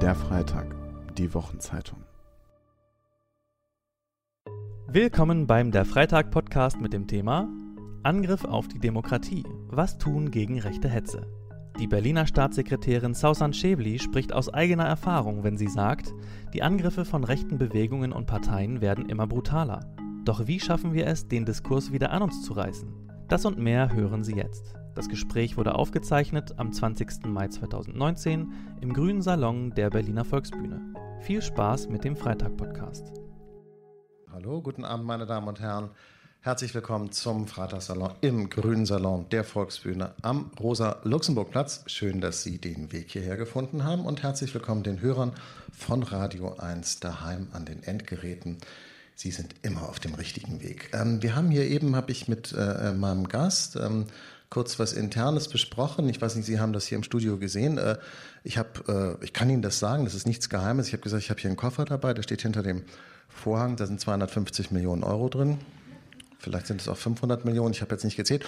Der Freitag, die Wochenzeitung. Willkommen beim Der Freitag Podcast mit dem Thema Angriff auf die Demokratie. Was tun gegen rechte Hetze? Die Berliner Staatssekretärin Sausan Schäbli spricht aus eigener Erfahrung, wenn sie sagt, die Angriffe von rechten Bewegungen und Parteien werden immer brutaler. Doch wie schaffen wir es, den Diskurs wieder an uns zu reißen? Das und mehr hören Sie jetzt. Das Gespräch wurde aufgezeichnet am 20. Mai 2019 im Grünen Salon der Berliner Volksbühne. Viel Spaß mit dem Freitag-Podcast. Hallo, guten Abend, meine Damen und Herren. Herzlich willkommen zum Freitagssalon im Grünen Salon der Volksbühne am Rosa-Luxemburg-Platz. Schön, dass Sie den Weg hierher gefunden haben und herzlich willkommen den Hörern von Radio 1 daheim an den Endgeräten. Sie sind immer auf dem richtigen Weg. Ähm, wir haben hier eben, habe ich mit äh, meinem Gast ähm, kurz was Internes besprochen. Ich weiß nicht, Sie haben das hier im Studio gesehen. Äh, ich habe, äh, ich kann Ihnen das sagen, das ist nichts Geheimes. Ich habe gesagt, ich habe hier einen Koffer dabei, der steht hinter dem Vorhang. Da sind 250 Millionen Euro drin. Vielleicht sind es auch 500 Millionen, ich habe jetzt nicht gezählt.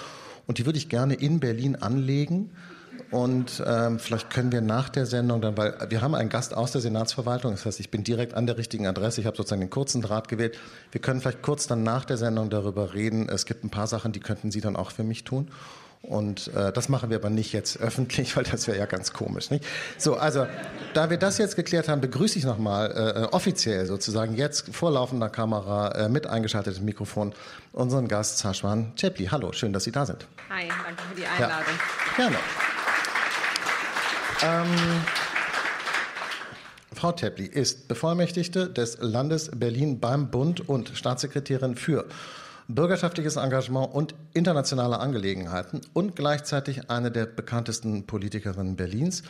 Und die würde ich gerne in Berlin anlegen. Und ähm, vielleicht können wir nach der Sendung dann, weil wir haben einen Gast aus der Senatsverwaltung, das heißt, ich bin direkt an der richtigen Adresse, ich habe sozusagen den kurzen Draht gewählt. Wir können vielleicht kurz dann nach der Sendung darüber reden. Es gibt ein paar Sachen, die könnten Sie dann auch für mich tun. Und äh, das machen wir aber nicht jetzt öffentlich, weil das wäre ja ganz komisch. Nicht? So, also da wir das jetzt geklärt haben, begrüße ich nochmal äh, offiziell sozusagen jetzt vor laufender Kamera äh, mit eingeschaltetem Mikrofon unseren Gast Sashwan Chepli. Hallo, schön, dass Sie da sind. Hi, danke für die Einladung. Ja, gerne. Ähm, Frau Tepli ist Bevollmächtigte des Landes Berlin beim Bund und Staatssekretärin für bürgerschaftliches Engagement und internationale Angelegenheiten und gleichzeitig eine der bekanntesten Politikerinnen Berlins.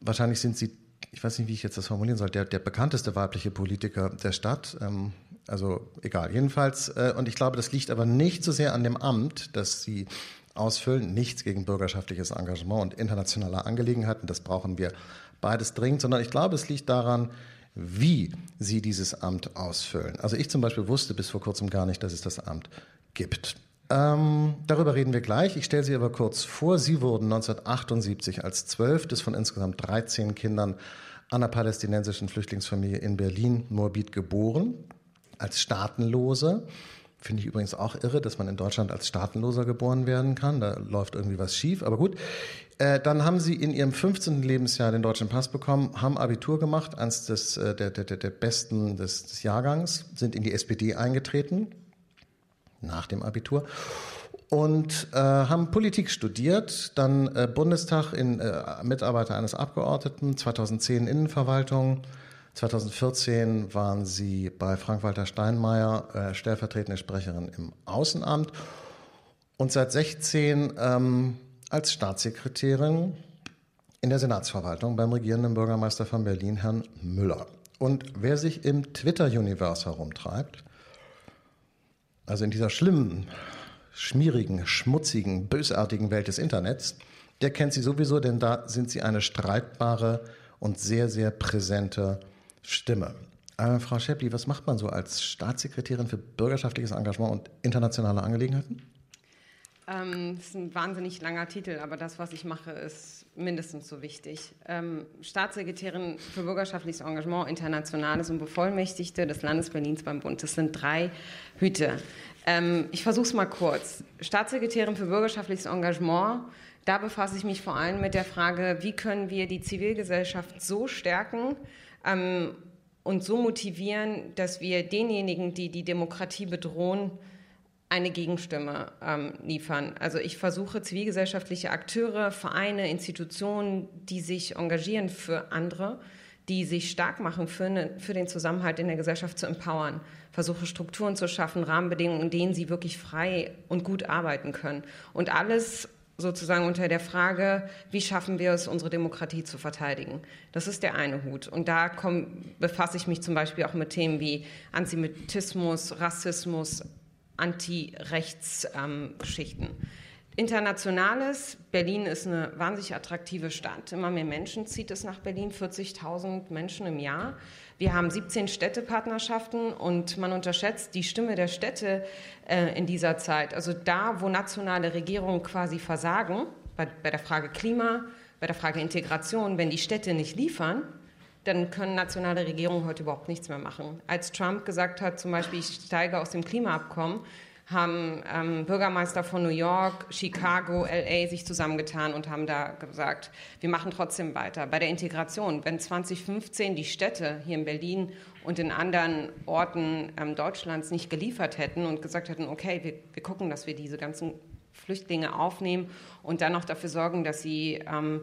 Wahrscheinlich sind Sie, ich weiß nicht, wie ich jetzt das formulieren soll, der, der bekannteste weibliche Politiker der Stadt. Ähm, also egal, jedenfalls. Äh, und ich glaube, das liegt aber nicht so sehr an dem Amt, das Sie ausfüllen. Nichts gegen bürgerschaftliches Engagement und internationale Angelegenheiten. Das brauchen wir beides dringend, sondern ich glaube, es liegt daran, wie sie dieses Amt ausfüllen. Also ich zum Beispiel wusste bis vor kurzem gar nicht, dass es das Amt gibt. Ähm, darüber reden wir gleich. Ich stelle Sie aber kurz vor. Sie wurden 1978 als zwölftes von insgesamt 13 Kindern einer palästinensischen Flüchtlingsfamilie in Berlin, Moabit, geboren, als Staatenlose. Finde ich übrigens auch irre, dass man in Deutschland als Staatenloser geboren werden kann. Da läuft irgendwie was schief. Aber gut. Äh, dann haben sie in ihrem 15. Lebensjahr den deutschen Pass bekommen, haben Abitur gemacht, eines des, äh, der, der, der besten des, des Jahrgangs, sind in die SPD eingetreten, nach dem Abitur und äh, haben Politik studiert, dann äh, Bundestag in äh, Mitarbeiter eines Abgeordneten, 2010 Innenverwaltung, 2014 waren sie bei Frank-Walter Steinmeier äh, stellvertretende Sprecherin im Außenamt und seit 16 ähm, als Staatssekretärin in der Senatsverwaltung beim regierenden Bürgermeister von Berlin, Herrn Müller. Und wer sich im Twitter-Universe herumtreibt, also in dieser schlimmen, schmierigen, schmutzigen, bösartigen Welt des Internets, der kennt sie sowieso, denn da sind sie eine streitbare und sehr, sehr präsente Stimme. Äh, Frau Schäppli, was macht man so als Staatssekretärin für bürgerschaftliches Engagement und internationale Angelegenheiten? Ähm, das ist ein wahnsinnig langer Titel, aber das, was ich mache, ist mindestens so wichtig. Ähm, Staatssekretärin für bürgerschaftliches Engagement, Internationales und Bevollmächtigte des Landes Berlins beim Bund. Das sind drei Hüte. Ähm, ich versuche es mal kurz. Staatssekretärin für bürgerschaftliches Engagement, da befasse ich mich vor allem mit der Frage, wie können wir die Zivilgesellschaft so stärken, ähm, und so motivieren, dass wir denjenigen, die die Demokratie bedrohen, eine Gegenstimme ähm, liefern. Also ich versuche zivilgesellschaftliche Akteure, Vereine, Institutionen, die sich engagieren für andere, die sich stark machen für, eine, für den Zusammenhalt in der Gesellschaft zu empowern. Versuche Strukturen zu schaffen, Rahmenbedingungen, in denen sie wirklich frei und gut arbeiten können. Und alles sozusagen unter der Frage, wie schaffen wir es, unsere Demokratie zu verteidigen. Das ist der eine Hut. Und da komm, befasse ich mich zum Beispiel auch mit Themen wie Antisemitismus, Rassismus, Anti-Rechts-Geschichten. Ähm, Internationales, Berlin ist eine wahnsinnig attraktive Stadt. Immer mehr Menschen zieht es nach Berlin, 40.000 Menschen im Jahr. Wir haben 17 Städtepartnerschaften und man unterschätzt die Stimme der Städte äh, in dieser Zeit. Also da, wo nationale Regierungen quasi versagen, bei, bei der Frage Klima, bei der Frage Integration, wenn die Städte nicht liefern, dann können nationale Regierungen heute überhaupt nichts mehr machen. Als Trump gesagt hat, zum Beispiel, ich steige aus dem Klimaabkommen, haben ähm, Bürgermeister von New York, Chicago, LA sich zusammengetan und haben da gesagt, wir machen trotzdem weiter. Bei der Integration, wenn 2015 die Städte hier in Berlin und in anderen Orten ähm, Deutschlands nicht geliefert hätten und gesagt hätten, okay, wir, wir, gucken, dass wir diese ganzen Flüchtlinge aufnehmen und dann noch dafür sorgen, dass sie, ähm,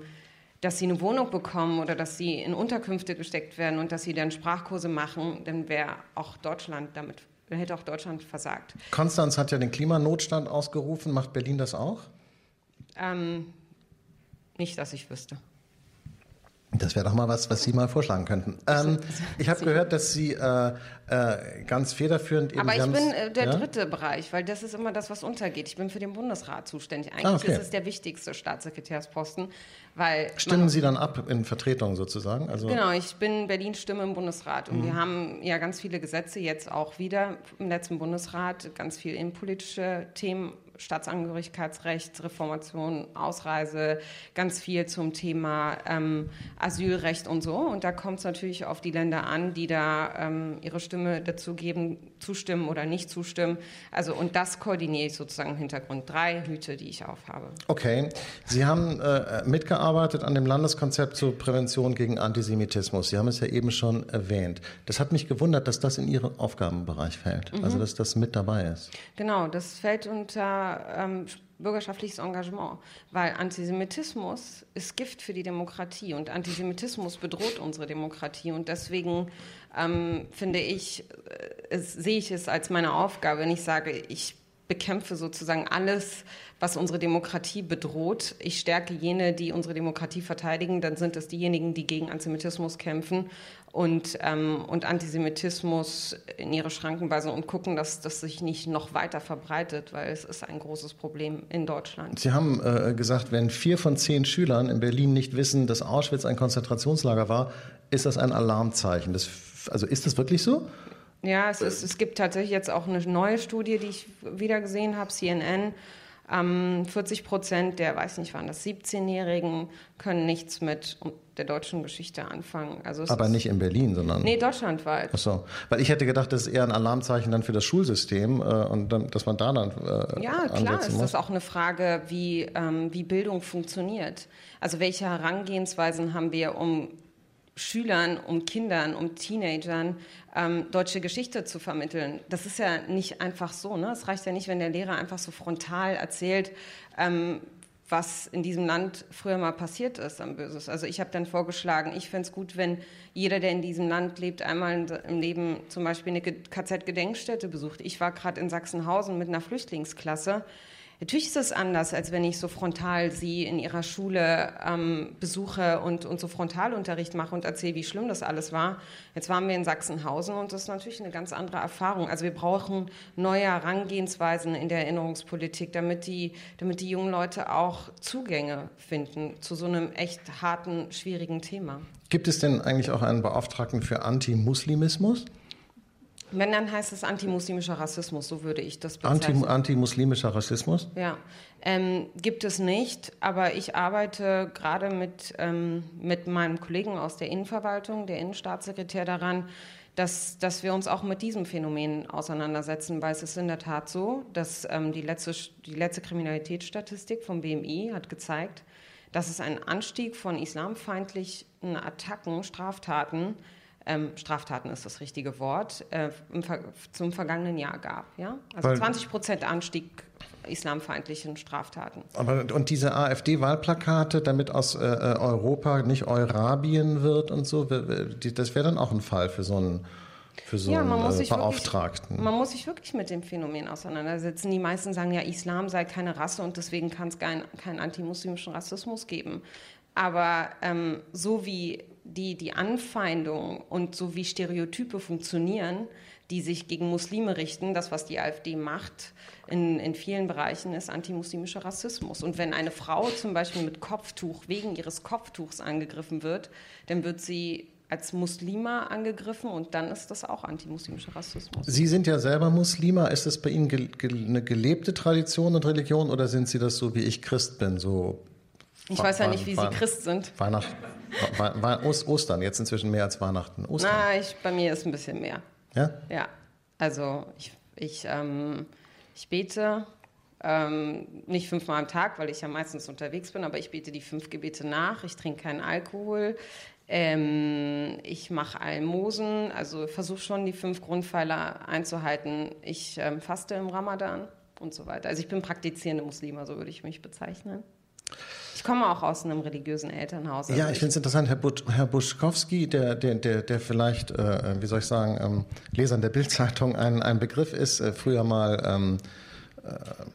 dass sie eine Wohnung bekommen oder dass sie in Unterkünfte gesteckt werden und dass sie dann Sprachkurse machen, dann wäre auch Deutschland damit dann hätte auch Deutschland versagt. Konstanz hat ja den Klimanotstand ausgerufen. Macht Berlin das auch? Ähm, nicht, dass ich wüsste. Das wäre doch mal was, was Sie mal vorschlagen könnten. Ähm, ich habe gehört, dass Sie äh, äh, ganz federführend eben Aber ich bin äh, der ja? dritte Bereich, weil das ist immer das, was untergeht. Ich bin für den Bundesrat zuständig. Eigentlich ah, okay. ist es der wichtigste Staatssekretärsposten, weil stimmen Sie dann ab in Vertretung sozusagen? Also genau, ich bin Berlin Stimme im Bundesrat und mhm. wir haben ja ganz viele Gesetze jetzt auch wieder im letzten Bundesrat, ganz viel innenpolitische Themen Staatsangehörigkeitsrecht, Reformation, Ausreise, ganz viel zum Thema ähm, Asylrecht und so. Und da kommt es natürlich auf die Länder an, die da ähm, ihre Stimme dazu geben, zustimmen oder nicht zustimmen. Also und das koordiniere ich sozusagen im Hintergrund. Drei Hüte, die ich aufhabe. Okay. Sie haben äh, mitgearbeitet an dem Landeskonzept zur Prävention gegen Antisemitismus. Sie haben es ja eben schon erwähnt. Das hat mich gewundert, dass das in Ihren Aufgabenbereich fällt. Mhm. Also dass das mit dabei ist. Genau, das fällt unter ähm, bürgerschaftliches Engagement, weil Antisemitismus ist Gift für die Demokratie und Antisemitismus bedroht unsere Demokratie und deswegen ähm, finde ich, äh, es, sehe ich es als meine Aufgabe, wenn ich sage, ich bekämpfe sozusagen alles, was unsere Demokratie bedroht. Ich stärke jene, die unsere Demokratie verteidigen. Dann sind es diejenigen, die gegen Antisemitismus kämpfen und, ähm, und Antisemitismus in ihre Schranken weisen und gucken, dass das sich nicht noch weiter verbreitet, weil es ist ein großes Problem in Deutschland. Sie haben äh, gesagt, wenn vier von zehn Schülern in Berlin nicht wissen, dass Auschwitz ein Konzentrationslager war, ist das ein Alarmzeichen. Das, also ist das wirklich so? Ja, es, ist, es gibt tatsächlich jetzt auch eine neue Studie, die ich wieder gesehen habe, CNN. Ähm, 40 Prozent der, weiß nicht, waren das 17-Jährigen, können nichts mit der deutschen Geschichte anfangen. Also Aber nicht in Berlin, sondern. Nee, deutschlandweit. Ach so. Weil ich hätte gedacht, das ist eher ein Alarmzeichen dann für das Schulsystem äh, und dann, dass man da dann. Äh, ja, klar, ist das auch eine Frage, wie, ähm, wie Bildung funktioniert. Also, welche Herangehensweisen haben wir, um Schülern, um Kindern, um Teenagern ähm, deutsche Geschichte zu vermitteln. Das ist ja nicht einfach so. Ne? Es reicht ja nicht, wenn der Lehrer einfach so frontal erzählt, ähm, was in diesem Land früher mal passiert ist am Böses. Also ich habe dann vorgeschlagen, ich fände es gut, wenn jeder, der in diesem Land lebt, einmal im Leben zum Beispiel eine KZ-Gedenkstätte besucht. Ich war gerade in Sachsenhausen mit einer Flüchtlingsklasse Natürlich ist es anders, als wenn ich so frontal sie in ihrer Schule ähm, besuche und, und so Frontalunterricht mache und erzähle, wie schlimm das alles war. Jetzt waren wir in Sachsenhausen und das ist natürlich eine ganz andere Erfahrung. Also wir brauchen neue Herangehensweisen in der Erinnerungspolitik, damit die, damit die jungen Leute auch Zugänge finden zu so einem echt harten, schwierigen Thema. Gibt es denn eigentlich auch einen Beauftragten für Antimuslimismus? Wenn, dann heißt es antimuslimischer Rassismus, so würde ich das bezeichnen. Anti, antimuslimischer Rassismus? Ja, ähm, gibt es nicht, aber ich arbeite gerade mit, ähm, mit meinem Kollegen aus der Innenverwaltung, der Innenstaatssekretär, daran, dass, dass wir uns auch mit diesem Phänomen auseinandersetzen, weil es ist in der Tat so, dass ähm, die, letzte, die letzte Kriminalitätsstatistik vom BMI hat gezeigt, dass es einen Anstieg von islamfeindlichen Attacken, Straftaten ähm, Straftaten ist das richtige Wort, äh, Ver zum vergangenen Jahr gab. Ja? Also Weil, 20 Prozent Anstieg islamfeindlichen Straftaten. Aber und diese AfD-Wahlplakate, damit aus äh, äh, Europa nicht Eurabien wird und so, das wäre dann auch ein Fall für so einen für so ja, einen äh, Beauftragten. Wirklich, man muss sich wirklich mit dem Phänomen auseinandersetzen. Die meisten sagen ja, Islam sei keine Rasse und deswegen kann es keinen kein antimuslimischen Rassismus geben. Aber ähm, so wie die, die Anfeindung und so wie Stereotype funktionieren, die sich gegen Muslime richten, das, was die AfD macht, in, in vielen Bereichen ist antimuslimischer Rassismus. Und wenn eine Frau zum Beispiel mit Kopftuch wegen ihres Kopftuchs angegriffen wird, dann wird sie als Muslima angegriffen und dann ist das auch antimuslimischer Rassismus. Sie sind ja selber Muslima. Ist das bei Ihnen ge ge eine gelebte Tradition und Religion oder sind Sie das so wie ich Christ bin, so Ich weiß ja nicht, wie Sie Christ sind. Weihnachten, Ostern, jetzt inzwischen mehr als Weihnachten. Ostern. Na, ich, bei mir ist ein bisschen mehr. Ja? Ja. Also ich, ich, ähm, ich bete ähm, nicht fünfmal am Tag, weil ich ja meistens unterwegs bin, aber ich bete die fünf Gebete nach. Ich trinke keinen Alkohol. Ähm, ich mache Almosen, also versuche schon die fünf Grundpfeiler einzuhalten. Ich ähm, faste im Ramadan und so weiter. Also ich bin praktizierende Muslima, so würde ich mich bezeichnen. Ich komme auch aus einem religiösen Elternhaus. Also ja, ich finde es interessant, Herr, But Herr Buschkowski, der, der, der, der vielleicht, äh, wie soll ich sagen, ähm, Lesern der Bildzeitung ein, ein Begriff ist, äh, früher mal ähm, äh,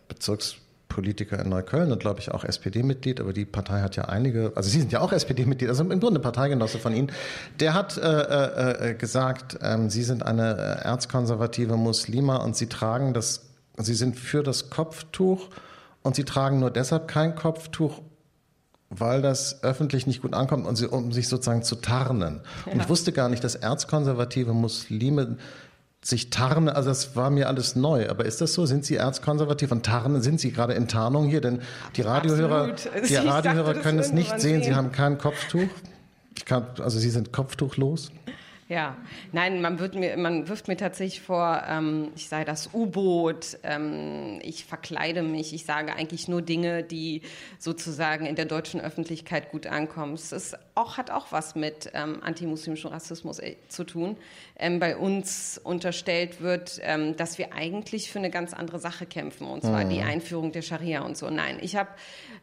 Bezirkspolitiker in Neukölln und glaube ich auch SPD-Mitglied, aber die Partei hat ja einige, also Sie sind ja auch SPD-Mitglied, also im Grunde Parteigenosse von Ihnen. Der hat äh, äh, äh gesagt, ähm, Sie sind eine äh, erzkonservative Muslima und Sie tragen das, Sie sind für das Kopftuch und Sie tragen nur deshalb kein Kopftuch, weil das öffentlich nicht gut ankommt und sie, um sich sozusagen zu tarnen. Ja. Und ich wusste gar nicht, dass erzkonservative Muslime sich tarnen, also das war mir alles neu. Aber ist das so? Sind Sie erzkonservativ und tarnen? Sind Sie gerade in Tarnung hier? Denn die Radiohörer, die Radiohörer können es nicht sehen. Sie haben kein Kopftuch. Ich kann, also Sie sind kopftuchlos. Ja, nein, man, mir, man wirft mir tatsächlich vor, ähm, ich sei das U-Boot, ähm, ich verkleide mich, ich sage eigentlich nur Dinge, die sozusagen in der deutschen Öffentlichkeit gut ankommen. Es ist auch, hat auch was mit ähm, antimuslimischem Rassismus äh, zu tun. Ähm, bei uns unterstellt wird, ähm, dass wir eigentlich für eine ganz andere Sache kämpfen, und zwar mhm. die Einführung der Scharia und so. Nein, ich habe,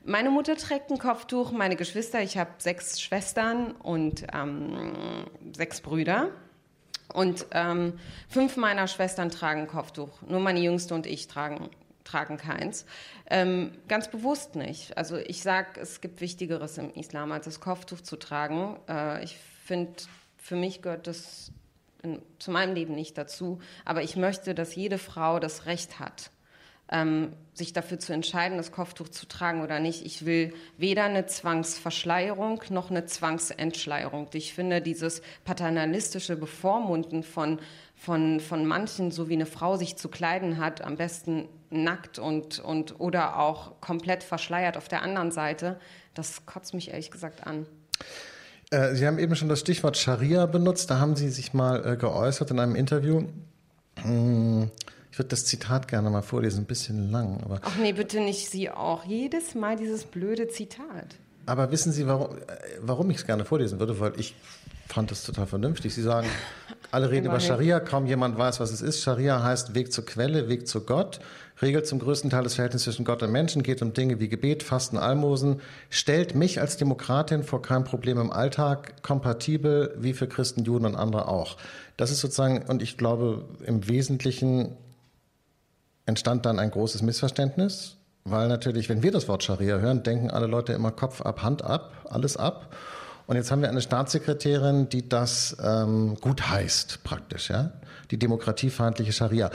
meine Mutter trägt ein Kopftuch, meine Geschwister, ich habe sechs Schwestern und ähm, sechs Brüder. Und ähm, fünf meiner Schwestern tragen Kopftuch. Nur meine Jüngste und ich tragen, tragen keins. Ähm, ganz bewusst nicht. Also ich sage, es gibt Wichtigeres im Islam, als das Kopftuch zu tragen. Äh, ich finde, für mich gehört das in, zu meinem Leben nicht dazu. Aber ich möchte, dass jede Frau das Recht hat, ähm, sich dafür zu entscheiden, das Kopftuch zu tragen oder nicht. Ich will weder eine Zwangsverschleierung noch eine Zwangsentschleierung. Ich finde dieses paternalistische Bevormunden von, von, von manchen, so wie eine Frau sich zu kleiden hat, am besten nackt und, und oder auch komplett verschleiert auf der anderen Seite, das kotzt mich ehrlich gesagt an. Äh, Sie haben eben schon das Stichwort Scharia benutzt. Da haben Sie sich mal äh, geäußert in einem Interview. Hm ich würde das Zitat gerne mal vorlesen, ein bisschen lang. Aber Ach nee, bitte nicht Sie auch. Jedes Mal dieses blöde Zitat. Aber wissen Sie, warum, äh, warum ich es gerne vorlesen würde? Weil ich fand es total vernünftig. Sie sagen, alle reden über Scharia, kaum jemand weiß, was es ist. Scharia heißt Weg zur Quelle, Weg zu Gott, regelt zum größten Teil das Verhältnis zwischen Gott und Menschen, geht um Dinge wie Gebet, Fasten, Almosen, stellt mich als Demokratin vor kein Problem im Alltag, kompatibel wie für Christen, Juden und andere auch. Das ist sozusagen, und ich glaube, im Wesentlichen entstand dann ein großes Missverständnis, weil natürlich, wenn wir das Wort Scharia hören, denken alle Leute immer Kopf ab, Hand ab, alles ab. Und jetzt haben wir eine Staatssekretärin, die das ähm, gut heißt, praktisch, ja, die demokratiefeindliche Scharia.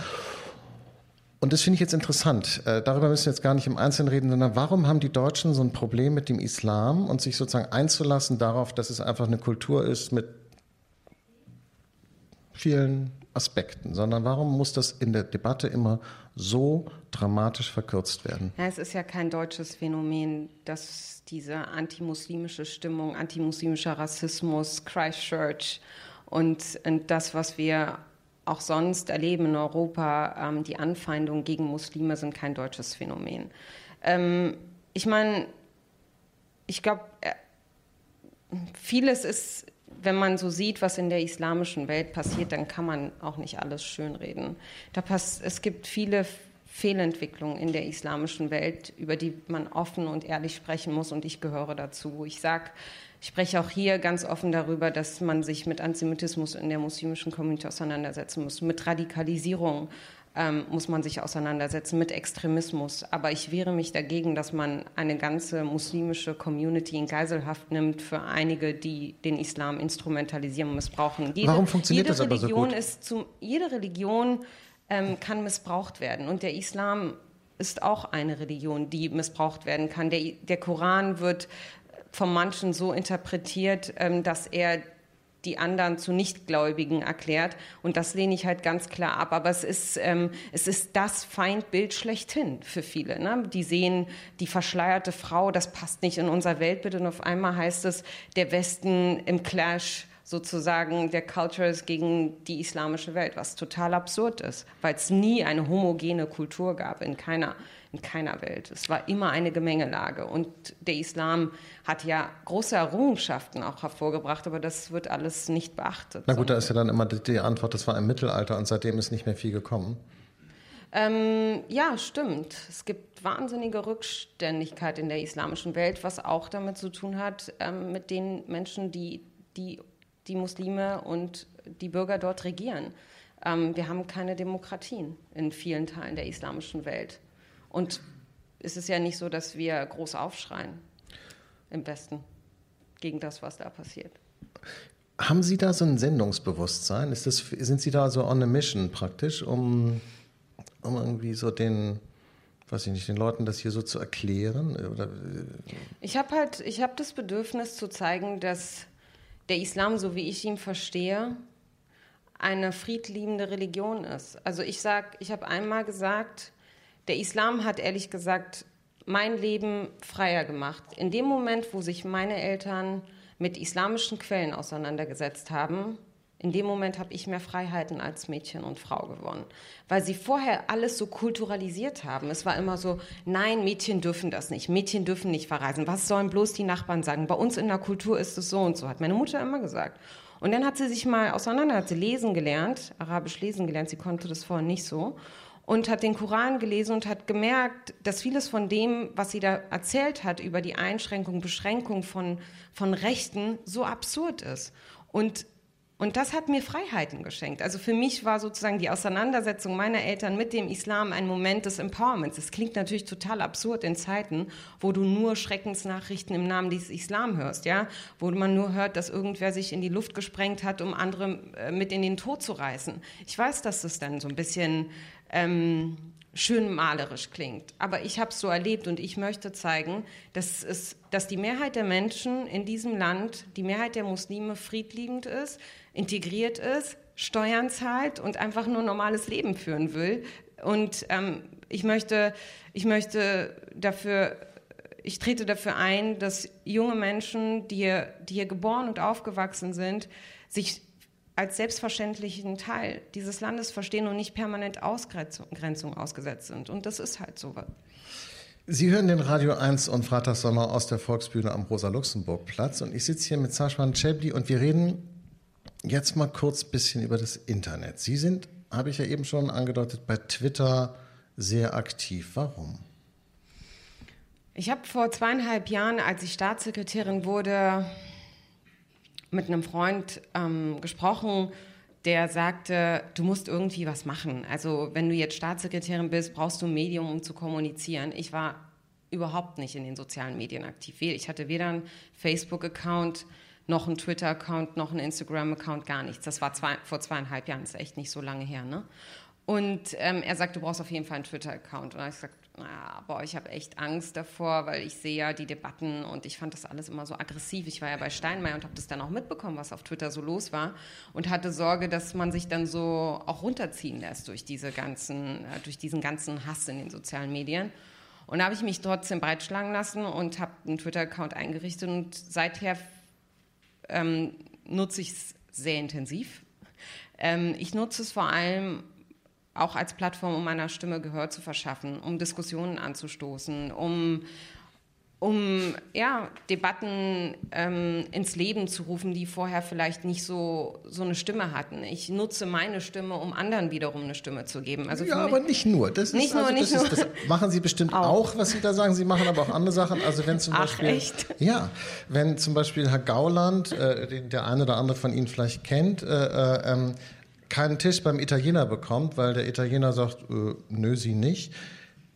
Und das finde ich jetzt interessant. Äh, darüber müssen wir jetzt gar nicht im Einzelnen reden, sondern warum haben die Deutschen so ein Problem mit dem Islam und sich sozusagen einzulassen darauf, dass es einfach eine Kultur ist mit vielen Aspekten, sondern warum muss das in der Debatte immer so dramatisch verkürzt werden? Ja, es ist ja kein deutsches Phänomen, dass diese antimuslimische Stimmung, antimuslimischer Rassismus, Christchurch und, und das, was wir auch sonst erleben in Europa, ähm, die Anfeindungen gegen Muslime sind kein deutsches Phänomen. Ähm, ich meine, ich glaube, äh, vieles ist wenn man so sieht, was in der islamischen Welt passiert, dann kann man auch nicht alles schönreden. Da pass es gibt viele Fehlentwicklungen in der islamischen Welt, über die man offen und ehrlich sprechen muss und ich gehöre dazu. Ich sage, ich spreche auch hier ganz offen darüber, dass man sich mit Antisemitismus in der muslimischen Community auseinandersetzen muss, mit Radikalisierung, ähm, muss man sich auseinandersetzen mit Extremismus. Aber ich wehre mich dagegen, dass man eine ganze muslimische Community in Geiselhaft nimmt für einige, die den Islam instrumentalisieren und missbrauchen. Jede, Warum funktioniert das aber Religion so gut? Ist zum, jede Religion ähm, kann missbraucht werden und der Islam ist auch eine Religion, die missbraucht werden kann. Der, der Koran wird von manchen so interpretiert, ähm, dass er die anderen zu Nichtgläubigen erklärt. Und das lehne ich halt ganz klar ab. Aber es ist, ähm, es ist das Feindbild schlechthin für viele. Ne? Die sehen die verschleierte Frau, das passt nicht in unser Weltbild. Und auf einmal heißt es, der Westen im Clash sozusagen der Cultures gegen die islamische Welt, was total absurd ist, weil es nie eine homogene Kultur gab in keiner, in keiner Welt. Es war immer eine Gemengelage. Und der Islam hat ja große Errungenschaften auch hervorgebracht, aber das wird alles nicht beachtet. Na gut, da ist ja dann immer die Antwort, das war im Mittelalter und seitdem ist nicht mehr viel gekommen. Ähm, ja, stimmt. Es gibt wahnsinnige Rückständigkeit in der islamischen Welt, was auch damit zu tun hat, ähm, mit den Menschen, die, die die Muslime und die Bürger dort regieren. Ähm, wir haben keine Demokratien in vielen Teilen der islamischen Welt. Und es ist ja nicht so, dass wir groß aufschreien im Westen gegen das, was da passiert. Haben Sie da so ein Sendungsbewusstsein? Das, sind Sie da so on a mission praktisch, um, um irgendwie so den, weiß ich nicht, den Leuten das hier so zu erklären? Oder? Ich habe halt, ich habe das Bedürfnis zu zeigen, dass der Islam, so wie ich ihn verstehe, eine friedliebende Religion ist. Also ich sag, ich habe einmal gesagt, der Islam hat ehrlich gesagt mein Leben freier gemacht. In dem Moment, wo sich meine Eltern mit islamischen Quellen auseinandergesetzt haben, in dem Moment habe ich mehr Freiheiten als Mädchen und Frau gewonnen, weil sie vorher alles so kulturalisiert haben. Es war immer so, nein, Mädchen dürfen das nicht, Mädchen dürfen nicht verreisen. Was sollen bloß die Nachbarn sagen? Bei uns in der Kultur ist es so und so, hat meine Mutter immer gesagt. Und dann hat sie sich mal auseinander, hat sie lesen gelernt, arabisch lesen gelernt, sie konnte das vorher nicht so und hat den Koran gelesen und hat gemerkt, dass vieles von dem, was sie da erzählt hat über die Einschränkung, Beschränkung von, von Rechten, so absurd ist. Und und das hat mir Freiheiten geschenkt. Also für mich war sozusagen die Auseinandersetzung meiner Eltern mit dem Islam ein Moment des Empowerments. Das klingt natürlich total absurd in Zeiten, wo du nur Schreckensnachrichten im Namen des Islam hörst, ja, wo man nur hört, dass irgendwer sich in die Luft gesprengt hat, um andere äh, mit in den Tod zu reißen. Ich weiß, dass das dann so ein bisschen ähm, schön malerisch klingt. Aber ich habe es so erlebt und ich möchte zeigen, dass, es, dass die Mehrheit der Menschen in diesem Land, die Mehrheit der Muslime friedliebend ist, integriert ist, Steuern zahlt und einfach nur normales Leben führen will. Und ähm, ich möchte, ich möchte dafür, ich trete dafür ein, dass junge Menschen, die hier, die hier geboren und aufgewachsen sind, sich als selbstverständlichen Teil dieses Landes verstehen und nicht permanent Ausgrenzung ausgesetzt sind. Und das ist halt so. Sie hören den Radio 1 und Freitagssommer aus der Volksbühne am Rosa-Luxemburg-Platz. Und ich sitze hier mit Sashwan Chebli und wir reden jetzt mal kurz ein bisschen über das Internet. Sie sind, habe ich ja eben schon angedeutet, bei Twitter sehr aktiv. Warum? Ich habe vor zweieinhalb Jahren, als ich Staatssekretärin wurde, mit einem Freund ähm, gesprochen, der sagte, du musst irgendwie was machen. Also wenn du jetzt Staatssekretärin bist, brauchst du ein Medium, um zu kommunizieren. Ich war überhaupt nicht in den sozialen Medien aktiv. Ich hatte weder einen Facebook-Account, noch einen Twitter-Account, noch einen Instagram-Account, gar nichts. Das war zwei, vor zweieinhalb Jahren, ist echt nicht so lange her. Ne? Und ähm, er sagt, du brauchst auf jeden Fall einen Twitter-Account. Und ich gesagt, naja, boah, ich habe echt Angst davor, weil ich sehe ja die Debatten und ich fand das alles immer so aggressiv. Ich war ja bei Steinmeier und habe das dann auch mitbekommen, was auf Twitter so los war und hatte Sorge, dass man sich dann so auch runterziehen lässt durch diese ganzen, äh, durch diesen ganzen Hass in den sozialen Medien. Und da habe ich mich trotzdem breitschlagen lassen und habe einen Twitter-Account eingerichtet und seither ähm, nutze ich es sehr intensiv. Ähm, ich nutze es vor allem auch als Plattform, um meiner Stimme Gehör zu verschaffen, um Diskussionen anzustoßen, um, um ja, Debatten ähm, ins Leben zu rufen, die vorher vielleicht nicht so, so eine Stimme hatten. Ich nutze meine Stimme, um anderen wiederum eine Stimme zu geben. Also ja, aber nicht nur. Das nicht ist, nur, also, nicht nur. Ist, das machen Sie bestimmt auch. auch. was Sie da sagen. Sie machen aber auch andere Sachen. Also wenn zum Beispiel, Ach, echt? ja, wenn zum Beispiel Herr Gauland, äh, den der eine oder andere von Ihnen vielleicht kennt, äh, äh, ähm, keinen Tisch beim Italiener bekommt, weil der Italiener sagt, äh, nö, sie nicht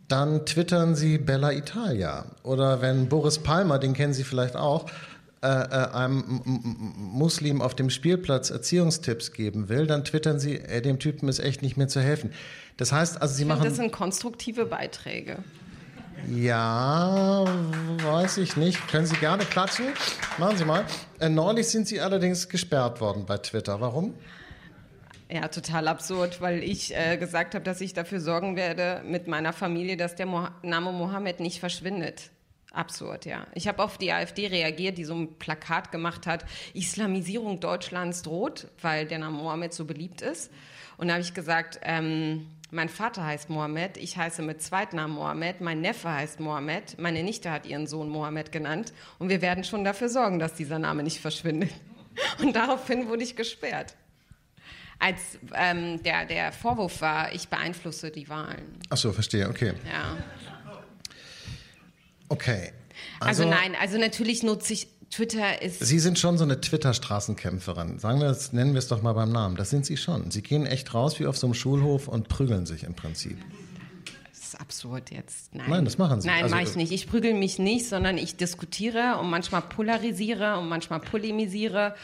dann twittern Sie Bella Italia. Oder wenn Boris Palmer, den kennen Sie vielleicht auch, äh, äh, einem Muslim auf dem Spielplatz Erziehungstipps geben will, dann twittern Sie, ey, dem Typen ist echt nicht mehr zu helfen. Das heißt, also Sie ich machen. das sind konstruktive Beiträge. Ja, weiß ich nicht. Können Sie gerne klatschen? Machen Sie mal. Äh, neulich sind Sie allerdings gesperrt worden bei Twitter. Warum? Ja, total absurd, weil ich äh, gesagt habe, dass ich dafür sorgen werde mit meiner Familie, dass der Mo Name Mohammed nicht verschwindet. Absurd, ja. Ich habe auf die AfD reagiert, die so ein Plakat gemacht hat, Islamisierung Deutschlands droht, weil der Name Mohammed so beliebt ist. Und da habe ich gesagt, ähm, mein Vater heißt Mohammed, ich heiße mit Zweitnamen Mohammed, mein Neffe heißt Mohammed, meine Nichte hat ihren Sohn Mohammed genannt und wir werden schon dafür sorgen, dass dieser Name nicht verschwindet. Und daraufhin wurde ich gesperrt. Als ähm, der, der Vorwurf war, ich beeinflusse die Wahlen. Ach so, verstehe, okay. Ja. Okay. Also, also nein, also natürlich nutze ich Twitter ist. Sie sind schon so eine Twitter-Straßenkämpferin. Sagen wir es, nennen wir es doch mal beim Namen. Das sind Sie schon. Sie gehen echt raus wie auf so einem Schulhof und prügeln sich im Prinzip. Das ist absurd jetzt. Nein, Nein das machen Sie. Nein, Also, mache ich nicht. Ich prügel mich nicht, sondern ich diskutiere und manchmal polarisiere und manchmal polemisiere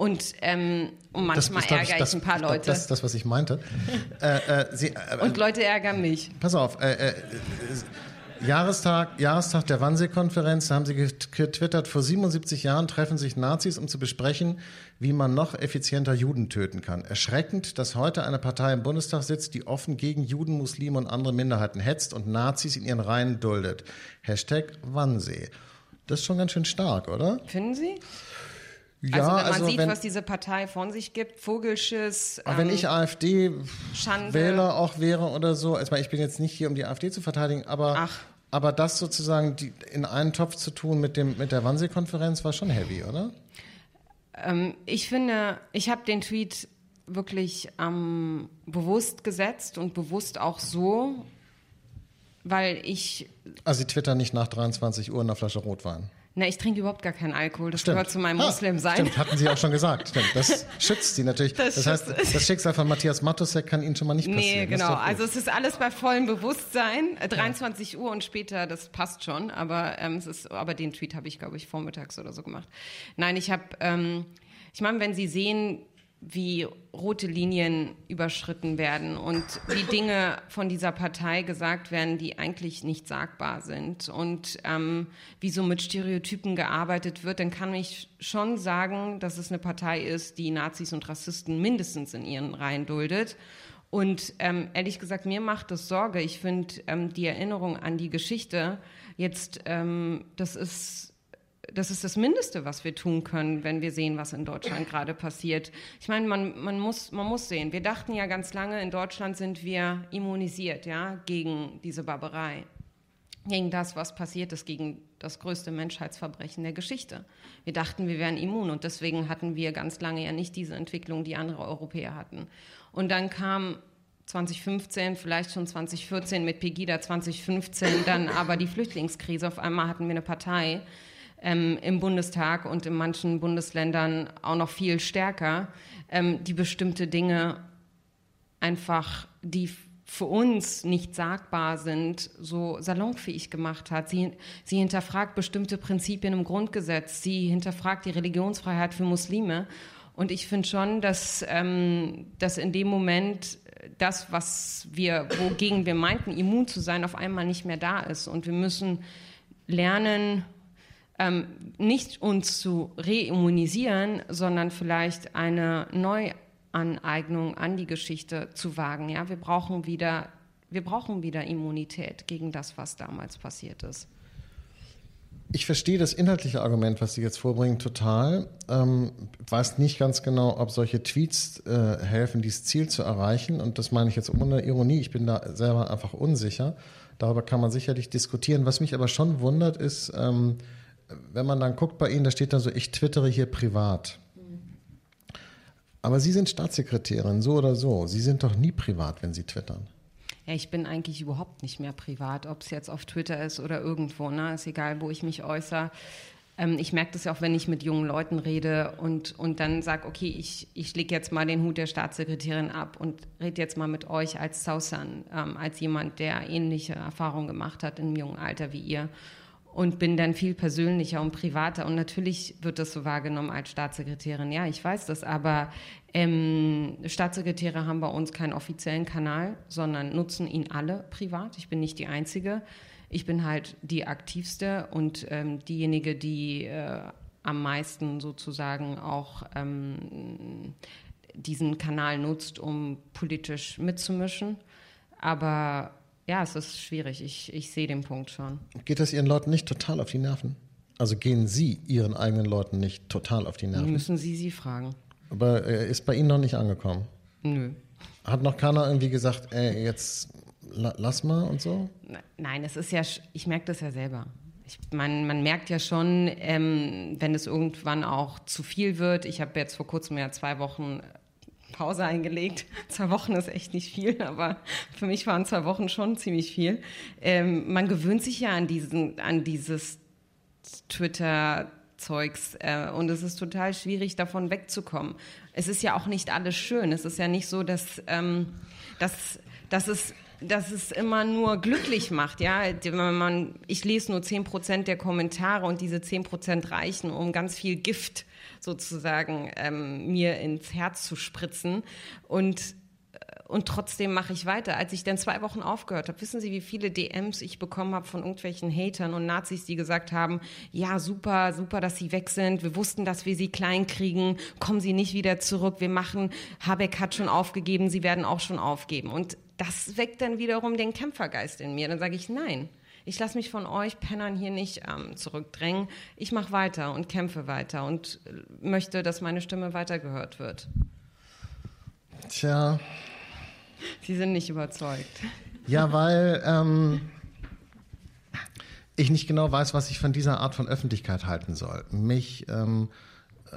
und, ähm, und manchmal ärgere ich das, ein paar Leute. Das ist das, was ich meinte. äh, äh, Sie, äh, und Leute ärgern mich. Pass auf, äh, äh, Jahrestag, Jahrestag der Wannsee-Konferenz, da haben Sie get- getwittert, vor 77 Jahren treffen sich Nazis, um zu besprechen, wie man noch effizienter Juden töten kann. Erschreckend, dass heute eine Partei im Bundestag sitzt, die offen gegen Juden, Muslime und andere Minderheiten hetzt und Nazis in ihren Reihen duldet. Hashtag Wannsee. Das ist schon ganz schön stark, oder? Finden Sie? Ja, also wenn man sieht, wenn, was diese Partei von sich gibt, Vogelschiss. aber wenn ähm, ich Schande. AfD-Wähler auch wäre oder so, also ich bin jetzt nicht hier, um die AfD zu verteidigen, aber, Ach. aber das sozusagen die, in einen Topf zu tun mit, dem, mit der Wannsee-Konferenz war schon heavy, oder? Ähm, ich finde, ich habe den Tweet wirklich ähm, bewusst gesetzt und bewusst auch so, weil ich, Also sie twittern nicht nach 23 Uhr in einer Flasche Rotwein. Na, ich trinke überhaupt gar keinen Alkohol. Das Stimmt. gehört zu meinem Ah, Muslimsein. Stimmt, hatten Sie auch schon gesagt. Stimmt, das schützt Sie natürlich. Das, Das heißt, das Schicksal von Matthias Matusek kann Ihnen schon mal nicht passieren. Nee, genau. Also es ist alles bei vollem Bewusstsein. Äh, 23 Uhr und später, das passt schon. Aber ähm, es ist, aber den Tweet habe ich, glaube ich, vormittags oder so gemacht. Nein, ich habe, ähm, ich meine, wenn Sie sehen, wie rote Linien überschritten werden und wie Dinge von dieser Partei gesagt werden, die eigentlich nicht sagbar sind und ähm, wie so mit Stereotypen gearbeitet wird, dann kann ich schon sagen, dass es eine Partei ist, die Nazis und Rassisten mindestens in ihren Reihen duldet. Und ähm, ehrlich gesagt, mir macht das Sorge. Ich finde ähm, die Erinnerung an die Geschichte jetzt, ähm, das ist das ist das Mindeste, was wir tun können, wenn wir sehen, was in Deutschland gerade passiert. Ich meine, man, man, muss, man muss sehen. Wir dachten ja ganz lange, in Deutschland sind wir immunisiert, ja, gegen diese Barbarei. Gegen das, was passiert ist, gegen das größte Menschheitsverbrechen der Geschichte. Wir dachten, wir wären immun und deswegen hatten wir ganz lange ja nicht diese Entwicklung, die andere Europäer hatten. Und dann kam 2015, vielleicht schon 2014 mit Pegida 2015, dann aber die Flüchtlingskrise. Auf einmal hatten wir eine Partei, ähm, im Bundestag und in manchen Bundesländern auch noch viel stärker, ähm, die bestimmte Dinge einfach, die für uns nicht sagbar sind, so salonfähig gemacht hat. Sie, sie hinterfragt bestimmte Prinzipien im Grundgesetz. Sie hinterfragt die Religionsfreiheit für Muslime. Und ich finde schon, dass, ähm, dass in dem Moment das, was wir, wogegen wir meinten, immun zu sein, auf einmal nicht mehr da ist. Und wir müssen lernen, ähm, nicht uns zu reimmunisieren, sondern vielleicht eine Neuaneignung an die Geschichte zu wagen. Ja, wir brauchen wieder, wir brauchen wieder Immunität gegen das, was damals passiert ist. Ich verstehe das inhaltliche Argument, was Sie jetzt vorbringen, total. Ähm, weiß nicht ganz genau, ob solche Tweets äh, helfen, dieses Ziel zu erreichen. Und das meine ich jetzt ohne Ironie. Ich bin da selber einfach unsicher. Darüber kann man sicherlich diskutieren. Was mich aber schon wundert, ist, ähm, wenn man dann guckt bei Ihnen, da steht dann so, ich twittere hier privat. Aber Sie sind Staatssekretärin, so oder so. Sie sind doch nie privat, wenn Sie twittern. Ja, ich bin eigentlich überhaupt nicht mehr privat, ob es jetzt auf Twitter ist oder irgendwo. Ne? Ist egal, wo ich mich äußere. Ähm, ich merke das ja auch, wenn ich mit jungen Leuten rede und, und dann sage, okay, ich, ich lege jetzt mal den Hut der Staatssekretärin ab und rede jetzt mal mit euch als Sausan, ähm, als jemand, der ähnliche Erfahrungen gemacht hat im jungen Alter wie ihr und bin dann viel persönlicher und privater. Und natürlich wird das so wahrgenommen als Staatssekretärin. Ja, ich weiß das, aber ähm, Staatssekretäre haben bei uns keinen offiziellen Kanal, sondern nutzen ihn alle privat. Ich bin nicht die Einzige. Ich bin halt die aktivste und ähm, diejenige, die äh, am meisten sozusagen auch ähm, diesen Kanal nutzt, um politisch mitzumischen. Aber ja, es ist schwierig. Ich, ich sehe den Punkt schon. Geht das Ihren Leuten nicht total auf die Nerven? Also gehen Sie Ihren eigenen Leuten nicht total auf die Nerven? Müssen Sie sie fragen. Aber er ist bei Ihnen noch nicht angekommen? Nö. Hat noch keiner irgendwie gesagt, ey, jetzt lass mal und so? Nein, es ist ja, ich merke das ja selber. Ich, man, man merkt ja schon, ähm, wenn es irgendwann auch zu viel wird. Ich habe jetzt vor kurzem ja zwei Wochen Pause eingelegt. Zwei Wochen ist echt nicht viel, aber für mich waren zwei Wochen schon ziemlich viel. Ähm, man gewöhnt sich ja an, diesen, an dieses Twitter. Zeugs äh, und es ist total schwierig, davon wegzukommen. Es ist ja auch nicht alles schön. Es ist ja nicht so, dass, ähm, dass, dass es dass es immer nur glücklich macht, ja. Man, ich lese nur 10% der Kommentare und diese 10% reichen, um ganz viel Gift sozusagen ähm, mir ins Herz zu spritzen. Und äh, und trotzdem mache ich weiter. Als ich dann zwei Wochen aufgehört habe, wissen Sie, wie viele DMs ich bekommen habe von irgendwelchen Hatern und Nazis, die gesagt haben, ja, super, super, dass Sie weg sind. Wir wussten, dass wir Sie klein kriegen. Kommen Sie nicht wieder zurück. Wir machen, Habeck hat schon aufgegeben, Sie werden auch schon aufgeben. Und das weckt dann wiederum den Kämpfergeist in mir. Dann sage ich, nein, ich lasse mich von euch Pennern hier nicht ähm, zurückdrängen. Ich mache weiter und kämpfe weiter und möchte, dass meine Stimme weiter gehört wird. Tja. Sie sind nicht überzeugt. Ja, weil ähm, ich nicht genau weiß, was ich von dieser Art von Öffentlichkeit halten soll. Mich ähm, äh,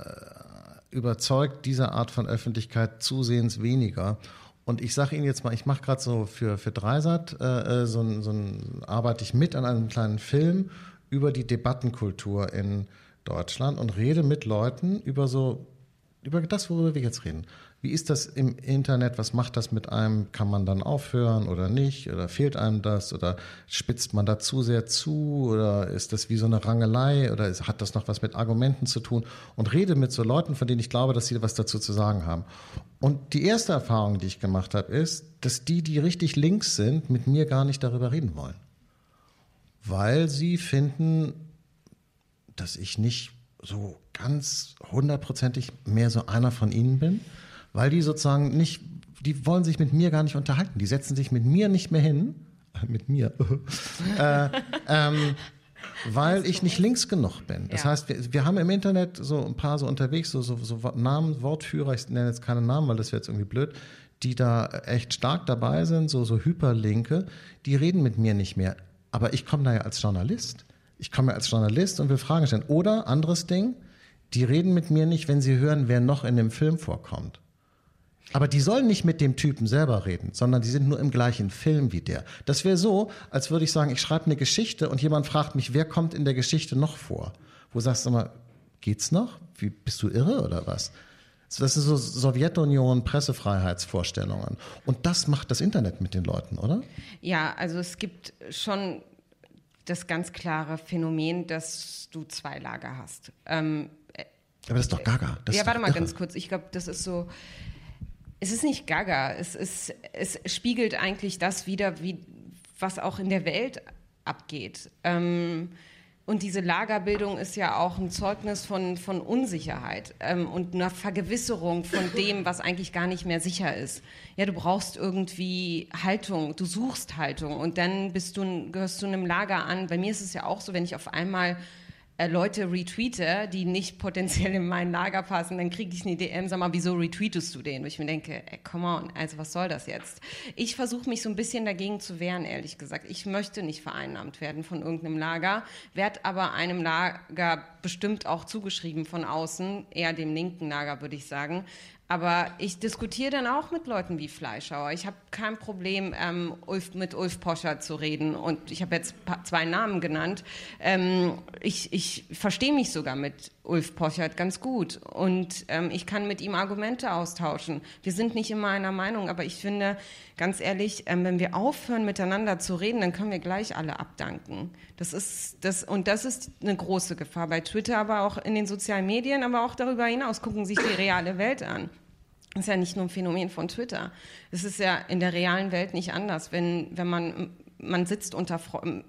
überzeugt diese Art von Öffentlichkeit zusehends weniger. Und ich sage Ihnen jetzt mal, ich mache gerade so für, für Dreisat, äh, äh, so, so arbeite ich mit an einem kleinen Film über die Debattenkultur in Deutschland und rede mit Leuten über so, über das, worüber wir jetzt reden. Wie ist das im Internet? Was macht das mit einem? Kann man dann aufhören oder nicht? Oder fehlt einem das? Oder spitzt man da zu sehr zu? Oder ist das wie so eine Rangelei? Oder hat das noch was mit Argumenten zu tun? Und rede mit so Leuten, von denen ich glaube, dass sie was dazu zu sagen haben. Und die erste Erfahrung, die ich gemacht habe, ist, dass die, die richtig links sind, mit mir gar nicht darüber reden wollen. Weil sie finden, dass ich nicht so ganz hundertprozentig mehr so einer von ihnen bin weil die sozusagen nicht, die wollen sich mit mir gar nicht unterhalten. Die setzen sich mit mir nicht mehr hin, mit mir, äh, ähm, weil ich nicht links genug bin. Das ja. heißt, wir, wir haben im Internet so ein paar so unterwegs, so, so, so Namen, Wortführer, ich nenne jetzt keine Namen, weil das wäre jetzt irgendwie blöd, die da echt stark dabei sind, so, so Hyperlinke, die reden mit mir nicht mehr. Aber ich komme da ja als Journalist. Ich komme ja als Journalist und will Fragen stellen. Oder, anderes Ding, die reden mit mir nicht, wenn sie hören, wer noch in dem Film vorkommt. Aber die sollen nicht mit dem Typen selber reden, sondern die sind nur im gleichen Film wie der. Das wäre so, als würde ich sagen, ich schreibe eine Geschichte und jemand fragt mich, wer kommt in der Geschichte noch vor? Wo sagst du mal, geht's noch? Wie, bist du irre oder was? Das sind so Sowjetunion Pressefreiheitsvorstellungen. Und das macht das Internet mit den Leuten, oder? Ja, also es gibt schon das ganz klare Phänomen, dass du zwei Lager hast. Ähm, aber das ist doch Gaga. Das ja, warte mal irre. ganz kurz. Ich glaube, das ist so es ist nicht gaga, es, ist, es spiegelt eigentlich das wieder, wie, was auch in der Welt abgeht. Ähm, und diese Lagerbildung ist ja auch ein Zeugnis von, von Unsicherheit ähm, und einer Vergewisserung von dem, was eigentlich gar nicht mehr sicher ist. Ja, du brauchst irgendwie Haltung, du suchst Haltung und dann bist du, gehörst du einem Lager an. Bei mir ist es ja auch so, wenn ich auf einmal Leute retweete, die nicht potenziell in mein Lager passen, dann kriege ich eine DM, sag mal, wieso retweetest du den? Und ich mir denke, ey, come on, also was soll das jetzt? Ich versuche mich so ein bisschen dagegen zu wehren, ehrlich gesagt. Ich möchte nicht vereinnahmt werden von irgendeinem Lager, werde aber einem Lager bestimmt auch zugeschrieben von außen, eher dem linken Lager, würde ich sagen, aber ich diskutiere dann auch mit Leuten wie Fleischhauer. Ich habe kein Problem, ähm, Ulf, mit Ulf Poscher zu reden. Und ich habe jetzt zwei Namen genannt. Ähm, ich ich verstehe mich sogar mit Ulf Pochert ganz gut. Und ähm, ich kann mit ihm Argumente austauschen. Wir sind nicht immer einer Meinung, aber ich finde, ganz ehrlich, ähm, wenn wir aufhören, miteinander zu reden, dann können wir gleich alle abdanken. Das ist, das, und das ist eine große Gefahr bei Twitter, aber auch in den sozialen Medien, aber auch darüber hinaus. Gucken sich die reale Welt an. Das ist ja nicht nur ein Phänomen von Twitter. Es ist ja in der realen Welt nicht anders. Wenn, wenn man man sitzt unter,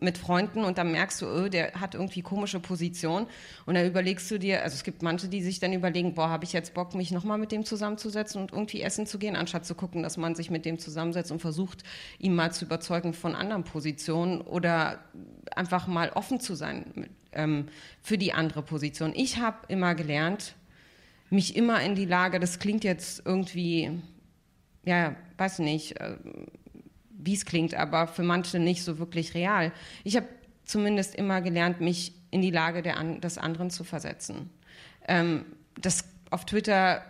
mit Freunden und dann merkst du, oh, der hat irgendwie komische Position und dann überlegst du dir, also es gibt manche, die sich dann überlegen, boah, habe ich jetzt Bock, mich nochmal mit dem zusammenzusetzen und irgendwie essen zu gehen, anstatt zu gucken, dass man sich mit dem zusammensetzt und versucht, ihn mal zu überzeugen von anderen Positionen oder einfach mal offen zu sein ähm, für die andere Position. Ich habe immer gelernt, mich immer in die Lage, das klingt jetzt irgendwie, ja, weiß nicht, äh, wie es klingt, aber für manche nicht so wirklich real. Ich habe zumindest immer gelernt, mich in die Lage der, des anderen zu versetzen. Ähm, das, auf Twitter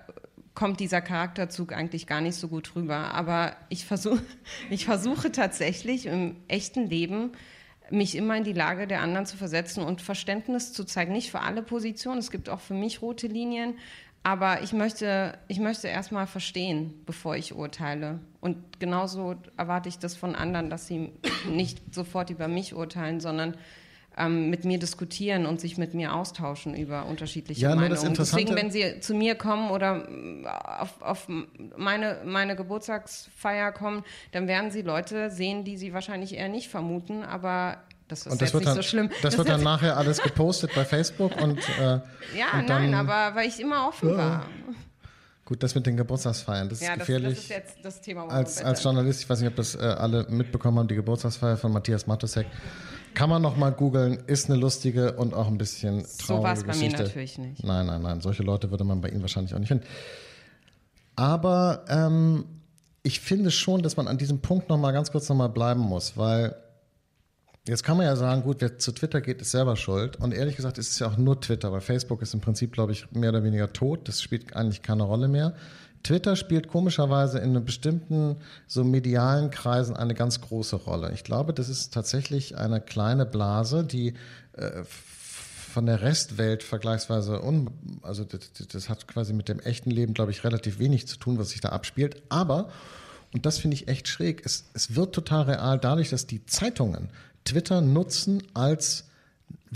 kommt dieser Charakterzug eigentlich gar nicht so gut rüber, aber ich, versuch, ich versuche tatsächlich im echten Leben mich immer in die Lage der anderen zu versetzen und Verständnis zu zeigen. Nicht für alle Positionen, es gibt auch für mich rote Linien, aber ich möchte, ich möchte erstmal verstehen, bevor ich urteile. Und genauso erwarte ich das von anderen, dass sie nicht sofort über mich urteilen, sondern ähm, mit mir diskutieren und sich mit mir austauschen über unterschiedliche ja, Meinungen. Deswegen, wenn sie zu mir kommen oder äh, auf, auf meine, meine Geburtstagsfeier kommen, dann werden sie Leute sehen, die sie wahrscheinlich eher nicht vermuten, aber das ist und das jetzt nicht dann, so schlimm. Das, das wird dann nachher alles gepostet bei Facebook und äh, Ja, und dann, nein, aber weil ich immer offen ja. war. Gut, das mit den Geburtstagsfeiern, das ja, ist gefährlich. Das, das ist jetzt das Thema. Als, als Journalist, ich weiß nicht, ob das äh, alle mitbekommen haben, die Geburtstagsfeier von Matthias Matusek. Kann man noch mal googeln, ist eine lustige und auch ein bisschen traurige so war es bei Geschichte. mir natürlich nicht. Nein, nein, nein, solche Leute würde man bei Ihnen wahrscheinlich auch nicht finden. Aber ähm, ich finde schon, dass man an diesem Punkt noch mal ganz kurz noch mal bleiben muss, weil Jetzt kann man ja sagen, gut, wer zu Twitter geht, ist selber schuld. Und ehrlich gesagt ist es ja auch nur Twitter, weil Facebook ist im Prinzip, glaube ich, mehr oder weniger tot. Das spielt eigentlich keine Rolle mehr. Twitter spielt komischerweise in bestimmten so medialen Kreisen eine ganz große Rolle. Ich glaube, das ist tatsächlich eine kleine Blase, die äh, von der Restwelt vergleichsweise un, also das, das hat quasi mit dem echten Leben, glaube ich, relativ wenig zu tun, was sich da abspielt. Aber und das finde ich echt schräg. Es, es wird total real dadurch, dass die Zeitungen Twitter nutzen als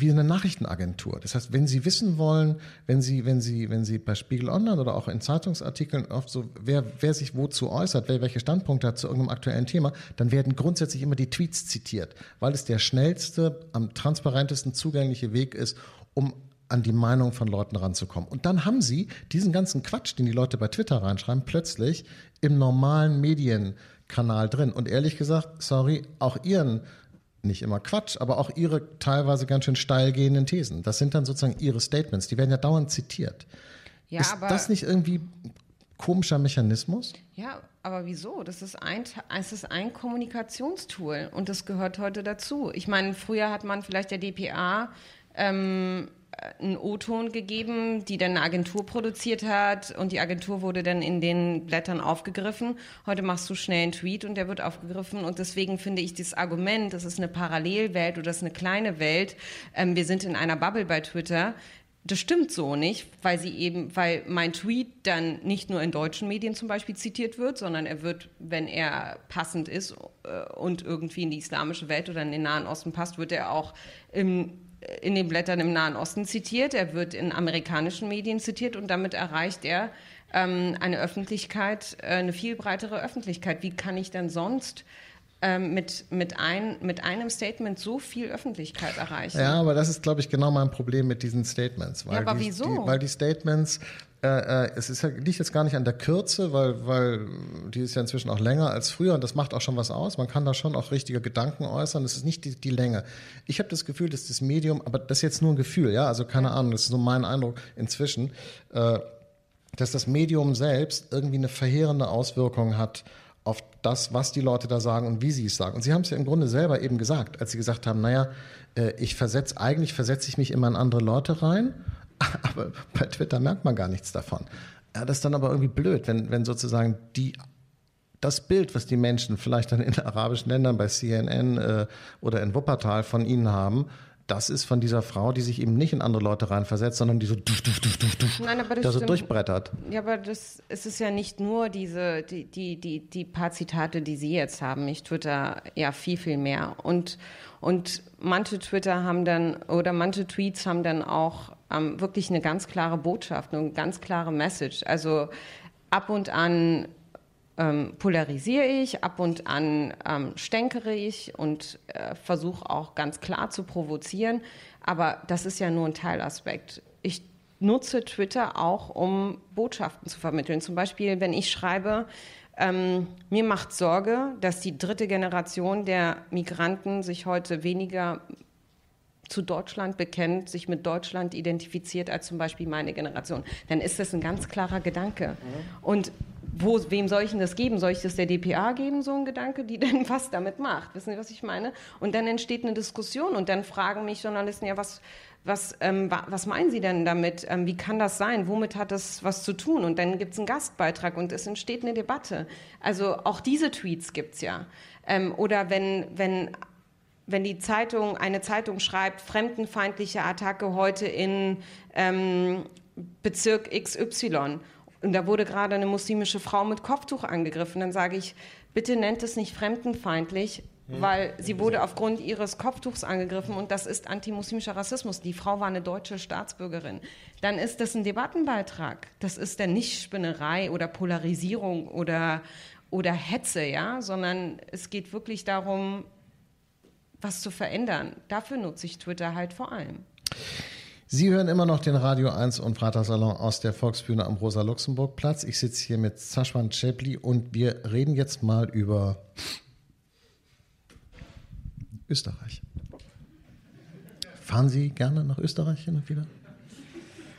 wie eine Nachrichtenagentur. Das heißt, wenn Sie wissen wollen, wenn Sie, wenn Sie, wenn Sie bei Spiegel Online oder auch in Zeitungsartikeln oft so, wer, wer sich wozu äußert, wer welche Standpunkte hat zu irgendeinem aktuellen Thema, dann werden grundsätzlich immer die Tweets zitiert, weil es der schnellste, am transparentesten zugängliche Weg ist, um an die Meinung von Leuten ranzukommen. Und dann haben Sie diesen ganzen Quatsch, den die Leute bei Twitter reinschreiben, plötzlich im normalen Medienkanal drin. Und ehrlich gesagt, sorry, auch Ihren nicht immer Quatsch, aber auch ihre teilweise ganz schön steil gehenden Thesen. Das sind dann sozusagen ihre Statements, die werden ja dauernd zitiert. Ja, ist das nicht irgendwie komischer Mechanismus? Ja, aber wieso? Das ist ein, es ist ein Kommunikationstool und das gehört heute dazu. Ich meine, früher hat man vielleicht der DPA ähm, einen O-Ton gegeben, die dann eine Agentur produziert hat und die Agentur wurde dann in den Blättern aufgegriffen. Heute machst du schnell einen Tweet und der wird aufgegriffen und deswegen finde ich das Argument, das ist eine Parallelwelt oder das ist eine kleine Welt, ähm, wir sind in einer Bubble bei Twitter, das stimmt so nicht, weil sie eben, weil mein Tweet dann nicht nur in deutschen Medien zum Beispiel zitiert wird, sondern er wird, wenn er passend ist äh, und irgendwie in die islamische Welt oder in den Nahen Osten passt, wird er auch im in den Blättern im Nahen Osten zitiert, er wird in amerikanischen Medien zitiert und damit erreicht er ähm, eine Öffentlichkeit, äh, eine viel breitere Öffentlichkeit. Wie kann ich denn sonst ähm, mit, mit, ein, mit einem Statement so viel Öffentlichkeit erreichen? Ja, aber das ist, glaube ich, genau mein Problem mit diesen Statements. Weil ja, aber die, wieso? Die, weil die Statements äh, äh, es ist, liegt jetzt gar nicht an der Kürze, weil, weil die ist ja inzwischen auch länger als früher und das macht auch schon was aus. Man kann da schon auch richtige Gedanken äußern. Es ist nicht die, die Länge. Ich habe das Gefühl, dass das Medium, aber das ist jetzt nur ein Gefühl, ja, also keine Ahnung, das ist so mein Eindruck inzwischen, äh, dass das Medium selbst irgendwie eine verheerende Auswirkung hat auf das, was die Leute da sagen und wie sie es sagen. Und sie haben es ja im Grunde selber eben gesagt, als sie gesagt haben, naja, äh, ich versetze, eigentlich versetze ich mich immer in andere Leute rein aber bei Twitter merkt man gar nichts davon. Ja, das ist dann aber irgendwie blöd, wenn, wenn sozusagen die das Bild, was die Menschen vielleicht dann in arabischen Ländern bei CNN äh, oder in Wuppertal von ihnen haben, das ist von dieser Frau, die sich eben nicht in andere Leute reinversetzt, sondern die so duf, duf, duf, duf, duf, Nein, aber das da so durchbrettert. Ja, aber das es ist ja nicht nur diese, die, die, die, die paar Zitate, die Sie jetzt haben. Ich twitter ja viel, viel mehr. Und, und manche Twitter haben dann, oder manche Tweets haben dann auch ähm, wirklich eine ganz klare Botschaft, eine ganz klare Message. Also ab und an ähm, polarisiere ich, ab und an ähm, stänkere ich und äh, versuche auch ganz klar zu provozieren. Aber das ist ja nur ein Teilaspekt. Ich nutze Twitter auch, um Botschaften zu vermitteln. Zum Beispiel, wenn ich schreibe, ähm, mir macht Sorge, dass die dritte Generation der Migranten sich heute weniger zu Deutschland bekennt, sich mit Deutschland identifiziert als zum Beispiel meine Generation, dann ist das ein ganz klarer Gedanke. Mhm. Und wo, wem soll ich denn das geben? Soll ich das der DPA geben, so ein Gedanke, die denn was damit macht? Wissen Sie, was ich meine? Und dann entsteht eine Diskussion und dann fragen mich Journalisten, ja, was, was, ähm, was meinen Sie denn damit? Ähm, wie kann das sein? Womit hat das was zu tun? Und dann gibt es einen Gastbeitrag und es entsteht eine Debatte. Also auch diese Tweets gibt es ja. Ähm, oder wenn, wenn wenn die Zeitung, eine Zeitung schreibt, fremdenfeindliche Attacke heute in ähm, Bezirk XY und da wurde gerade eine muslimische Frau mit Kopftuch angegriffen, dann sage ich, bitte nennt es nicht fremdenfeindlich, hm. weil sie wurde aufgrund ihres Kopftuchs angegriffen und das ist antimuslimischer Rassismus. Die Frau war eine deutsche Staatsbürgerin. Dann ist das ein Debattenbeitrag. Das ist dann nicht Spinnerei oder Polarisierung oder, oder Hetze, ja, sondern es geht wirklich darum, was zu verändern. Dafür nutze ich Twitter halt vor allem. Sie hören immer noch den Radio 1 und Freitagssalon aus der Volksbühne am Rosa-Luxemburg-Platz. Ich sitze hier mit Saschwan Chepli und wir reden jetzt mal über Österreich. Fahren Sie gerne nach Österreich hin und wieder?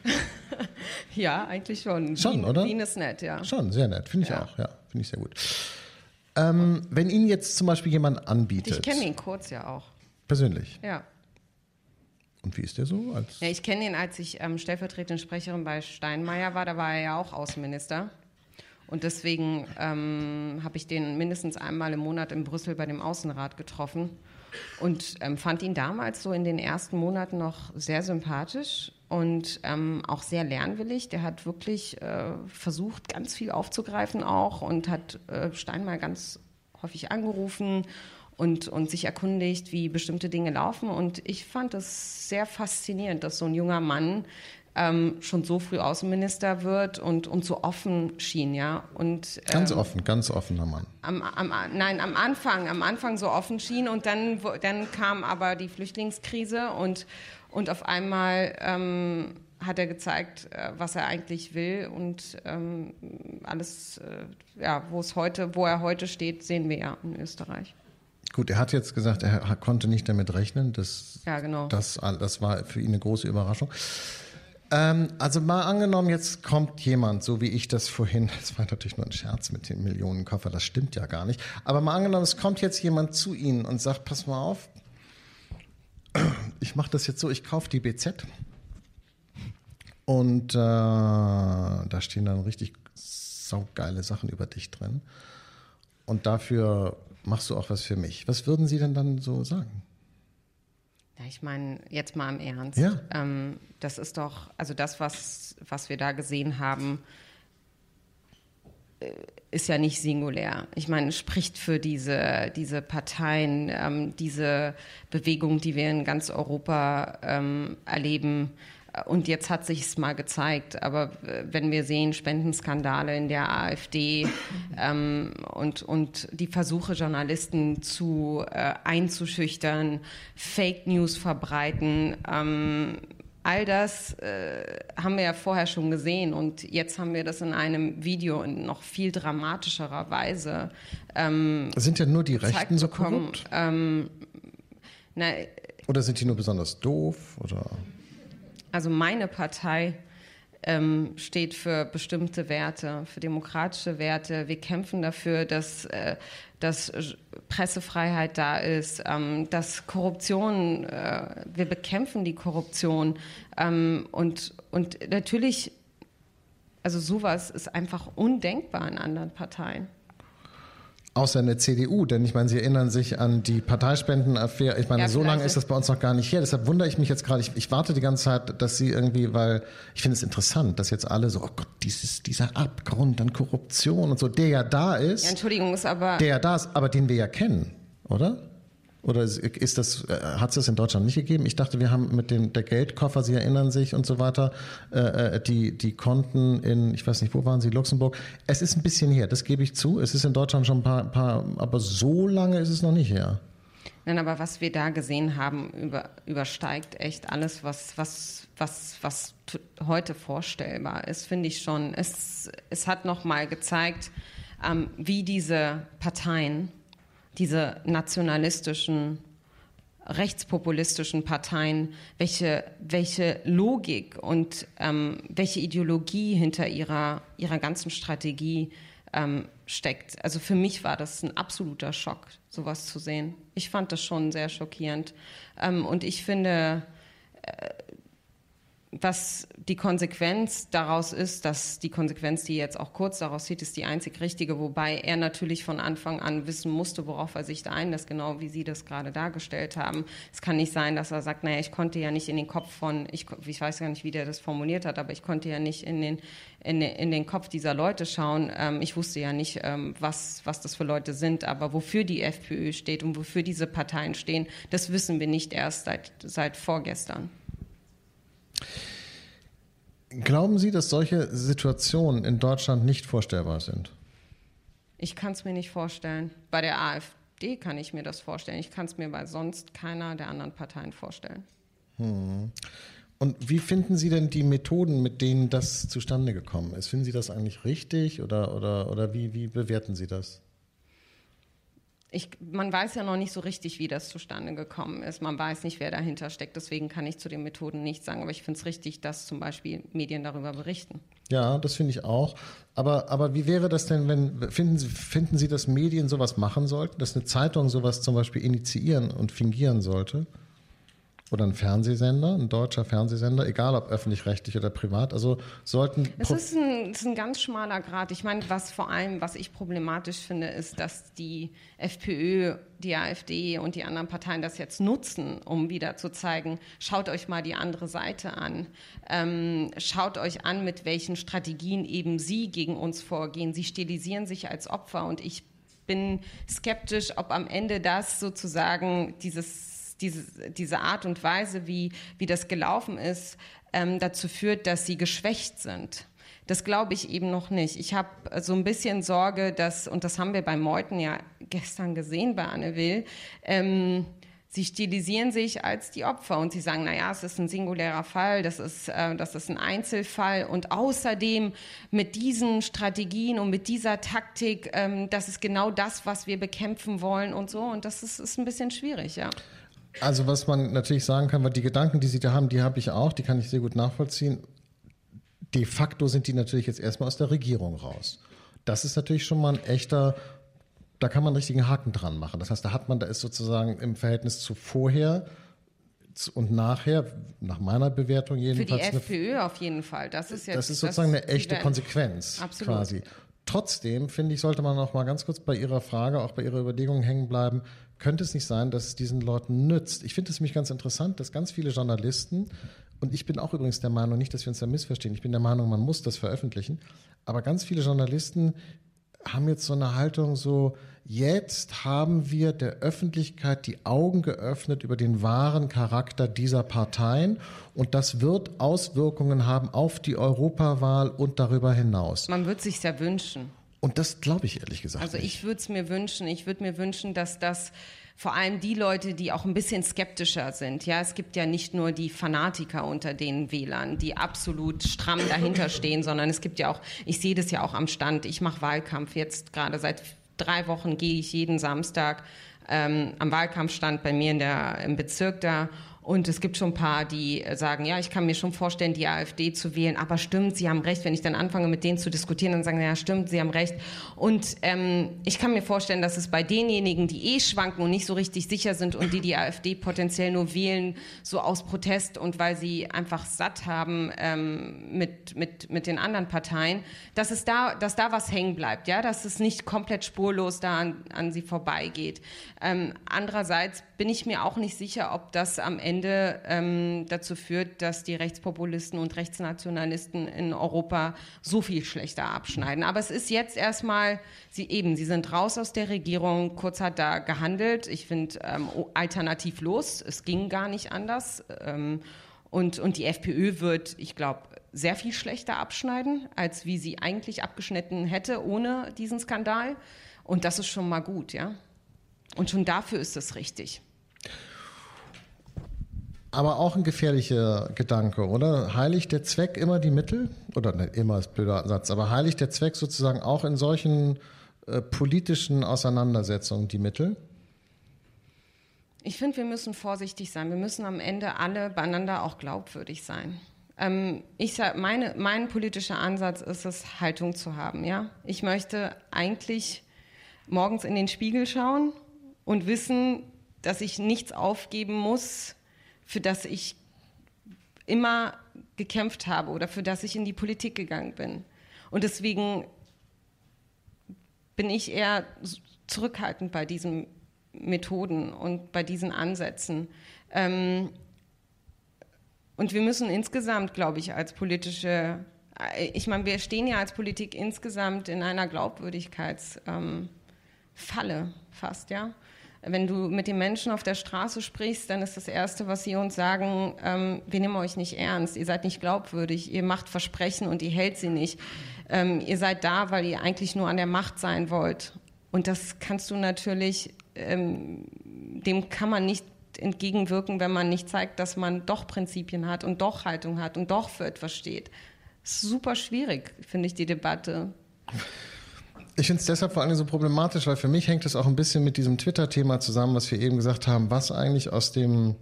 ja, eigentlich schon. Schon, Wien, oder? Wien ist nett, ja. Schon, sehr nett. Finde ich ja. auch, ja. Finde ich sehr gut. Ähm, wenn Ihnen jetzt zum Beispiel jemand anbietet. Ich kenne ihn kurz ja auch. Persönlich? Ja. Und wie ist der so? Als ja, ich kenne ihn, als ich ähm, stellvertretende Sprecherin bei Steinmeier war. Da war er ja auch Außenminister. Und deswegen ähm, habe ich den mindestens einmal im Monat in Brüssel bei dem Außenrat getroffen und ähm, fand ihn damals so in den ersten Monaten noch sehr sympathisch und ähm, auch sehr lernwillig. Der hat wirklich äh, versucht, ganz viel aufzugreifen auch und hat äh, Steinmeier ganz häufig angerufen und, und sich erkundigt, wie bestimmte Dinge laufen. Und ich fand es sehr faszinierend, dass so ein junger Mann ähm, schon so früh Außenminister wird und, und so offen schien, ja. Und, ähm, ganz offen, ganz offener Mann. Am, am, nein, am Anfang, am Anfang so offen schien und dann, dann kam aber die Flüchtlingskrise und, und auf einmal ähm, hat er gezeigt, äh, was er eigentlich will und ähm, alles, äh, ja, wo es heute, wo er heute steht, sehen wir ja in Österreich. Gut, er hat jetzt gesagt, er konnte nicht damit rechnen. Das, ja, genau. Das, das war für ihn eine große Überraschung. Ähm, also mal angenommen, jetzt kommt jemand, so wie ich das vorhin, das war natürlich nur ein Scherz mit dem Millionenkoffer, das stimmt ja gar nicht, aber mal angenommen, es kommt jetzt jemand zu Ihnen und sagt, pass mal auf, ich mache das jetzt so, ich kaufe die BZ und äh, da stehen dann richtig saugeile Sachen über dich drin und dafür machst du auch was für mich. Was würden Sie denn dann so sagen? Ja, ich meine, jetzt mal im Ernst. Ja. Ähm, das ist doch, also das, was, was wir da gesehen haben, äh, ist ja nicht singulär. Ich meine, es spricht für diese, diese Parteien, ähm, diese Bewegung, die wir in ganz Europa ähm, erleben, und jetzt hat sich es mal gezeigt. Aber äh, wenn wir sehen, Spendenskandale in der AfD ähm, und, und die Versuche, Journalisten zu äh, einzuschüchtern, Fake News verbreiten, ähm, all das äh, haben wir ja vorher schon gesehen und jetzt haben wir das in einem Video in noch viel dramatischerer Weise. Ähm, sind ja nur die Rechten so korrupt? Ähm, na, oder sind die nur besonders doof? Oder? Also meine Partei ähm, steht für bestimmte Werte, für demokratische Werte. Wir kämpfen dafür, dass, äh, dass Pressefreiheit da ist, ähm, dass Korruption, äh, wir bekämpfen die Korruption. Ähm, und, und natürlich, also sowas ist einfach undenkbar in anderen Parteien. Außer in der CDU, denn ich meine, Sie erinnern sich an die Parteispendenaffäre. Ich meine, ja, so lange ist das bei uns noch gar nicht her. Deshalb wundere ich mich jetzt gerade. Ich, ich, warte die ganze Zeit, dass Sie irgendwie, weil ich finde es interessant, dass jetzt alle so, oh Gott, dieses, dieser Abgrund an Korruption und so, der ja da ist. Ja, Entschuldigung, ist aber. Der ja da ist, aber den wir ja kennen, oder? Oder ist das, äh, hat es das in Deutschland nicht gegeben? Ich dachte, wir haben mit dem der Geldkoffer, Sie erinnern sich und so weiter, äh, äh, die, die Konten in, ich weiß nicht, wo waren Sie, Luxemburg. Es ist ein bisschen her, das gebe ich zu. Es ist in Deutschland schon ein paar, paar aber so lange ist es noch nicht her. Nein, aber was wir da gesehen haben, über, übersteigt echt alles, was, was, was, was heute vorstellbar ist, finde ich schon. Es, es hat nochmal gezeigt, ähm, wie diese Parteien, diese nationalistischen, rechtspopulistischen Parteien, welche, welche Logik und ähm, welche Ideologie hinter ihrer, ihrer ganzen Strategie ähm, steckt. Also für mich war das ein absoluter Schock, sowas zu sehen. Ich fand das schon sehr schockierend. Ähm, und ich finde, äh, was die Konsequenz daraus ist, dass die Konsequenz, die jetzt auch kurz daraus sieht, ist die einzig richtige, wobei er natürlich von Anfang an wissen musste, worauf er sich da einlässt, genau wie Sie das gerade dargestellt haben. Es kann nicht sein, dass er sagt, naja, ich konnte ja nicht in den Kopf von, ich, ich weiß gar nicht, wie der das formuliert hat, aber ich konnte ja nicht in den, in, in den Kopf dieser Leute schauen. Ähm, ich wusste ja nicht, ähm, was, was das für Leute sind, aber wofür die FPÖ steht und wofür diese Parteien stehen, das wissen wir nicht erst seit, seit vorgestern. Glauben Sie, dass solche Situationen in Deutschland nicht vorstellbar sind? Ich kann es mir nicht vorstellen. Bei der AfD kann ich mir das vorstellen. Ich kann es mir bei sonst keiner der anderen Parteien vorstellen. Hm. Und wie finden Sie denn die Methoden, mit denen das zustande gekommen ist? Finden Sie das eigentlich richtig oder, oder, oder wie, wie bewerten Sie das? Ich, man weiß ja noch nicht so richtig, wie das zustande gekommen ist. Man weiß nicht, wer dahinter steckt. Deswegen kann ich zu den Methoden nichts sagen. Aber ich finde es richtig, dass zum Beispiel Medien darüber berichten. Ja, das finde ich auch. Aber, aber wie wäre das denn, wenn, finden Sie, finden Sie, dass Medien sowas machen sollten? Dass eine Zeitung sowas zum Beispiel initiieren und fingieren sollte? Oder ein Fernsehsender, ein deutscher Fernsehsender, egal ob öffentlich-rechtlich oder privat. Also sollten. Es ist ein, ist ein ganz schmaler Grad. Ich meine, was vor allem, was ich problematisch finde, ist, dass die FPÖ, die AfD und die anderen Parteien das jetzt nutzen, um wieder zu zeigen, schaut euch mal die andere Seite an. Ähm, schaut euch an, mit welchen Strategien eben sie gegen uns vorgehen. Sie stilisieren sich als Opfer und ich bin skeptisch, ob am Ende das sozusagen dieses diese, diese Art und Weise, wie, wie das gelaufen ist, ähm, dazu führt, dass sie geschwächt sind. Das glaube ich eben noch nicht. Ich habe so ein bisschen Sorge, dass, und das haben wir bei Meuthen ja gestern gesehen bei Anne Will, ähm, sie stilisieren sich als die Opfer und sie sagen, naja, es ist ein singulärer Fall, das ist, äh, das ist ein Einzelfall und außerdem mit diesen Strategien und mit dieser Taktik, ähm, das ist genau das, was wir bekämpfen wollen und so und das ist, ist ein bisschen schwierig, ja. Also was man natürlich sagen kann, weil die Gedanken, die Sie da haben, die habe ich auch, die kann ich sehr gut nachvollziehen. De facto sind die natürlich jetzt erstmal aus der Regierung raus. Das ist natürlich schon mal ein echter, da kann man einen richtigen Haken dran machen. Das heißt, da hat man, da ist sozusagen im Verhältnis zu vorher und nachher, nach meiner Bewertung jedenfalls. Für die FPÖ auf jeden Fall. Das ist jetzt. Das ist sozusagen das, eine echte Konsequenz. Absolut. Quasi. Trotzdem, finde ich, sollte man noch mal ganz kurz bei Ihrer Frage, auch bei Ihrer Überlegung hängen bleiben. Könnte es nicht sein, dass es diesen Leuten nützt? Ich finde es mich ganz interessant, dass ganz viele Journalisten, und ich bin auch übrigens der Meinung, nicht, dass wir uns da missverstehen, ich bin der Meinung, man muss das veröffentlichen, aber ganz viele Journalisten haben jetzt so eine Haltung so, jetzt haben wir der Öffentlichkeit die Augen geöffnet über den wahren Charakter dieser Parteien und das wird Auswirkungen haben auf die Europawahl und darüber hinaus. Man wird sich ja wünschen. Und das glaube ich ehrlich gesagt. Also ich würde es mir wünschen, ich würde mir wünschen, dass das vor allem die Leute, die auch ein bisschen skeptischer sind. Ja, es gibt ja nicht nur die Fanatiker unter den Wählern, die absolut stramm dahinter stehen, sondern es gibt ja auch, ich sehe das ja auch am Stand. Ich mache Wahlkampf jetzt gerade seit drei Wochen gehe ich jeden Samstag ähm, am Wahlkampfstand bei mir in der, im Bezirk da und es gibt schon ein paar, die sagen, ja, ich kann mir schon vorstellen, die AfD zu wählen, aber stimmt, Sie haben recht. Wenn ich dann anfange, mit denen zu diskutieren, dann sagen, ja, stimmt, Sie haben recht. Und ähm, ich kann mir vorstellen, dass es bei denjenigen, die eh schwanken und nicht so richtig sicher sind und die die AfD potenziell nur wählen, so aus Protest und weil sie einfach satt haben ähm, mit, mit, mit den anderen Parteien, dass es da, dass da was hängen bleibt, ja, dass es nicht komplett spurlos da an, an sie vorbeigeht. Ähm, andererseits bin ich mir auch nicht sicher, ob das am Ende Ende ähm, dazu führt, dass die Rechtspopulisten und Rechtsnationalisten in Europa so viel schlechter abschneiden. Aber es ist jetzt erstmal, sie eben, sie sind raus aus der Regierung, Kurz hat da gehandelt. Ich finde ähm, alternativlos, es ging gar nicht anders. Ähm, und, und die FPÖ wird, ich glaube, sehr viel schlechter abschneiden, als wie sie eigentlich abgeschnitten hätte ohne diesen Skandal. Und das ist schon mal gut, ja. Und schon dafür ist es richtig. Aber auch ein gefährlicher Gedanke, oder? Heiligt der Zweck immer die Mittel? Oder nicht immer ist ein blöder Satz, aber heiligt der Zweck sozusagen auch in solchen äh, politischen Auseinandersetzungen die Mittel? Ich finde, wir müssen vorsichtig sein. Wir müssen am Ende alle beieinander auch glaubwürdig sein. Ähm, ich sag, meine, mein politischer Ansatz ist es, Haltung zu haben. Ja, ich möchte eigentlich morgens in den Spiegel schauen und wissen, dass ich nichts aufgeben muss, für das ich immer gekämpft habe oder für das ich in die Politik gegangen bin. Und deswegen bin ich eher zurückhaltend bei diesen Methoden und bei diesen Ansätzen. Ähm, und wir müssen insgesamt, glaube ich, als politische, äh, ich meine, wir stehen ja als Politik insgesamt in einer Glaubwürdigkeitsfalle ähm, fast, ja. Wenn du mit den Menschen auf der Straße sprichst, dann ist das Erste, was sie uns sagen, ähm, wir nehmen euch nicht ernst, ihr seid nicht glaubwürdig, ihr macht Versprechen und ihr hält sie nicht. Ähm, ihr seid da, weil ihr eigentlich nur an der Macht sein wollt. Und das kannst du natürlich, ähm, dem kann man nicht entgegenwirken, wenn man nicht zeigt, dass man doch Prinzipien hat und doch Haltung hat und doch für etwas steht. Super schwierig, finde ich, die Debatte. Ich finde es deshalb vor allem so problematisch, weil für mich hängt es auch ein bisschen mit diesem Twitter-Thema zusammen, was wir eben gesagt haben, was eigentlich aus dem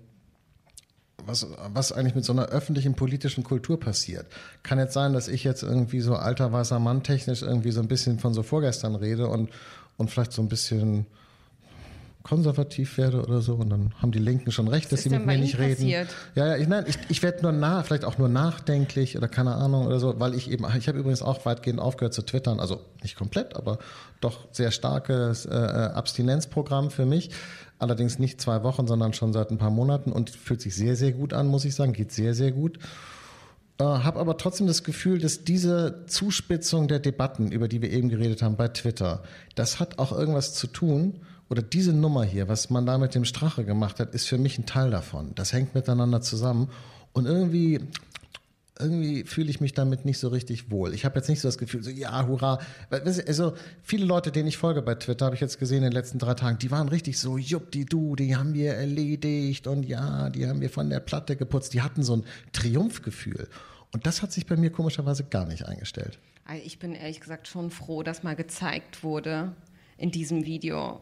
was, was eigentlich mit so einer öffentlichen politischen Kultur passiert. Kann jetzt sein, dass ich jetzt irgendwie so alter weißer Mann technisch irgendwie so ein bisschen von so vorgestern rede und, und vielleicht so ein bisschen konservativ werde oder so und dann haben die Linken schon recht, dass sie mit mir nicht reden. Passiert? Ja, ja, ich, nein, ich, ich werde nur nach, vielleicht auch nur nachdenklich oder keine Ahnung oder so, weil ich eben, ich habe übrigens auch weitgehend aufgehört zu twittern, also nicht komplett, aber doch sehr starkes äh, äh, Abstinenzprogramm für mich. Allerdings nicht zwei Wochen, sondern schon seit ein paar Monaten und fühlt sich sehr, sehr gut an, muss ich sagen, geht sehr, sehr gut. Äh, habe aber trotzdem das Gefühl, dass diese Zuspitzung der Debatten, über die wir eben geredet haben bei Twitter, das hat auch irgendwas zu tun oder diese Nummer hier, was man da mit dem Strache gemacht hat, ist für mich ein Teil davon. Das hängt miteinander zusammen. Und irgendwie, irgendwie fühle ich mich damit nicht so richtig wohl. Ich habe jetzt nicht so das Gefühl, so ja, hurra. Also viele Leute, denen ich folge bei Twitter, habe ich jetzt gesehen in den letzten drei Tagen, die waren richtig so, jupp, die du, die haben wir erledigt und ja, die haben wir von der Platte geputzt. Die hatten so ein Triumphgefühl. Und das hat sich bei mir komischerweise gar nicht eingestellt. Ich bin ehrlich gesagt schon froh, dass mal gezeigt wurde in diesem Video,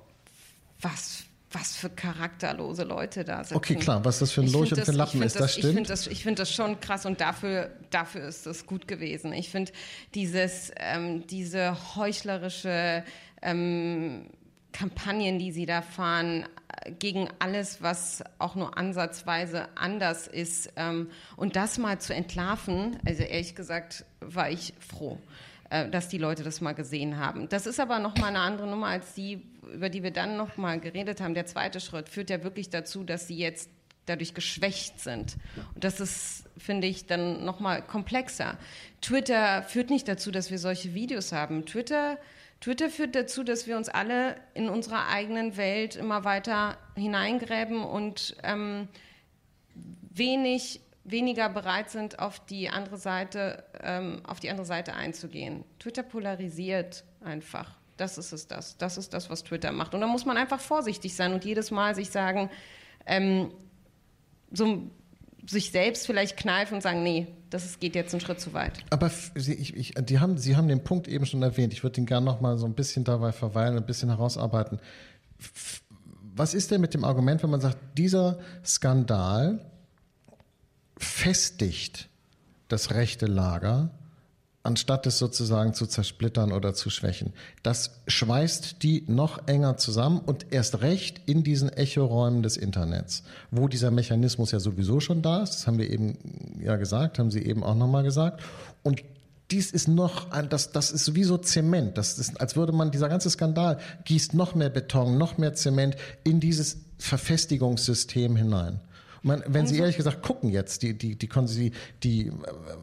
was was für charakterlose Leute da sind. Okay, klar, was das für ein Lurch und für ein Lappen ist, das, das stimmt. Ich finde das, find das schon krass und dafür, dafür ist es gut gewesen. Ich finde dieses, ähm, diese heuchlerische ähm, Kampagnen, die sie da fahren, äh, gegen alles, was auch nur ansatzweise anders ist. Ähm, und das mal zu entlarven, also ehrlich gesagt, war ich froh. Äh, dass die Leute das mal gesehen haben. Das ist aber noch mal eine andere Nummer als die, über die wir dann noch mal geredet haben. Der zweite Schritt führt ja wirklich dazu, dass sie jetzt dadurch geschwächt sind. Und das ist, finde ich, dann noch mal komplexer. Twitter führt nicht dazu, dass wir solche Videos haben. Twitter Twitter führt dazu, dass wir uns alle in unserer eigenen Welt immer weiter hineingräben und ähm, wenig weniger bereit sind, auf die andere Seite, ähm, auf die andere Seite einzugehen. Twitter polarisiert einfach. Das ist es das. Das ist das, was Twitter macht. Und da muss man einfach vorsichtig sein und jedes Mal sich sagen, ähm, so sich selbst vielleicht kneifen und sagen, nee, das geht jetzt einen Schritt zu weit. Aber ich, ich, die haben, Sie haben den Punkt eben schon erwähnt. Ich würde den gerne noch mal so ein bisschen dabei verweilen, ein bisschen herausarbeiten. Was ist denn mit dem Argument, wenn man sagt, dieser Skandal festigt das rechte Lager, anstatt es sozusagen zu zersplittern oder zu schwächen. Das schweißt die noch enger zusammen und erst recht in diesen Echoräumen des Internets, wo dieser Mechanismus ja sowieso schon da ist. Das haben wir eben ja gesagt, haben Sie eben auch nochmal gesagt. Und dies ist noch ein, das, das ist wie so Zement. Das ist, als würde man, dieser ganze Skandal gießt noch mehr Beton, noch mehr Zement in dieses Verfestigungssystem hinein. Man, wenn Sie ehrlich gesagt gucken jetzt, die, die, die, die, die,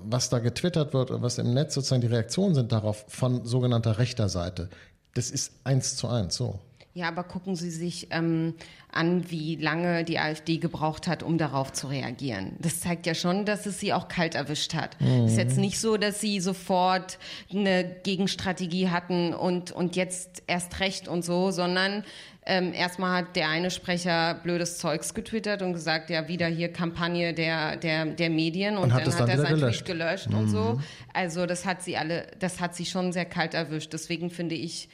was da getwittert wird und was im Netz sozusagen die Reaktionen sind darauf von sogenannter rechter Seite, das ist eins zu eins so. Ja, aber gucken Sie sich ähm, an, wie lange die AfD gebraucht hat, um darauf zu reagieren. Das zeigt ja schon, dass es sie auch kalt erwischt hat. Es mhm. ist jetzt nicht so, dass sie sofort eine Gegenstrategie hatten und, und jetzt erst recht und so, sondern ähm, erstmal hat der eine Sprecher blödes Zeugs getwittert und gesagt, ja, wieder hier Kampagne der, der, der Medien und, und hat dann hat er sein gelöscht. Tweet gelöscht mhm. und so. Mhm. Also das hat sie alle, das hat sie schon sehr kalt erwischt. Deswegen finde ich,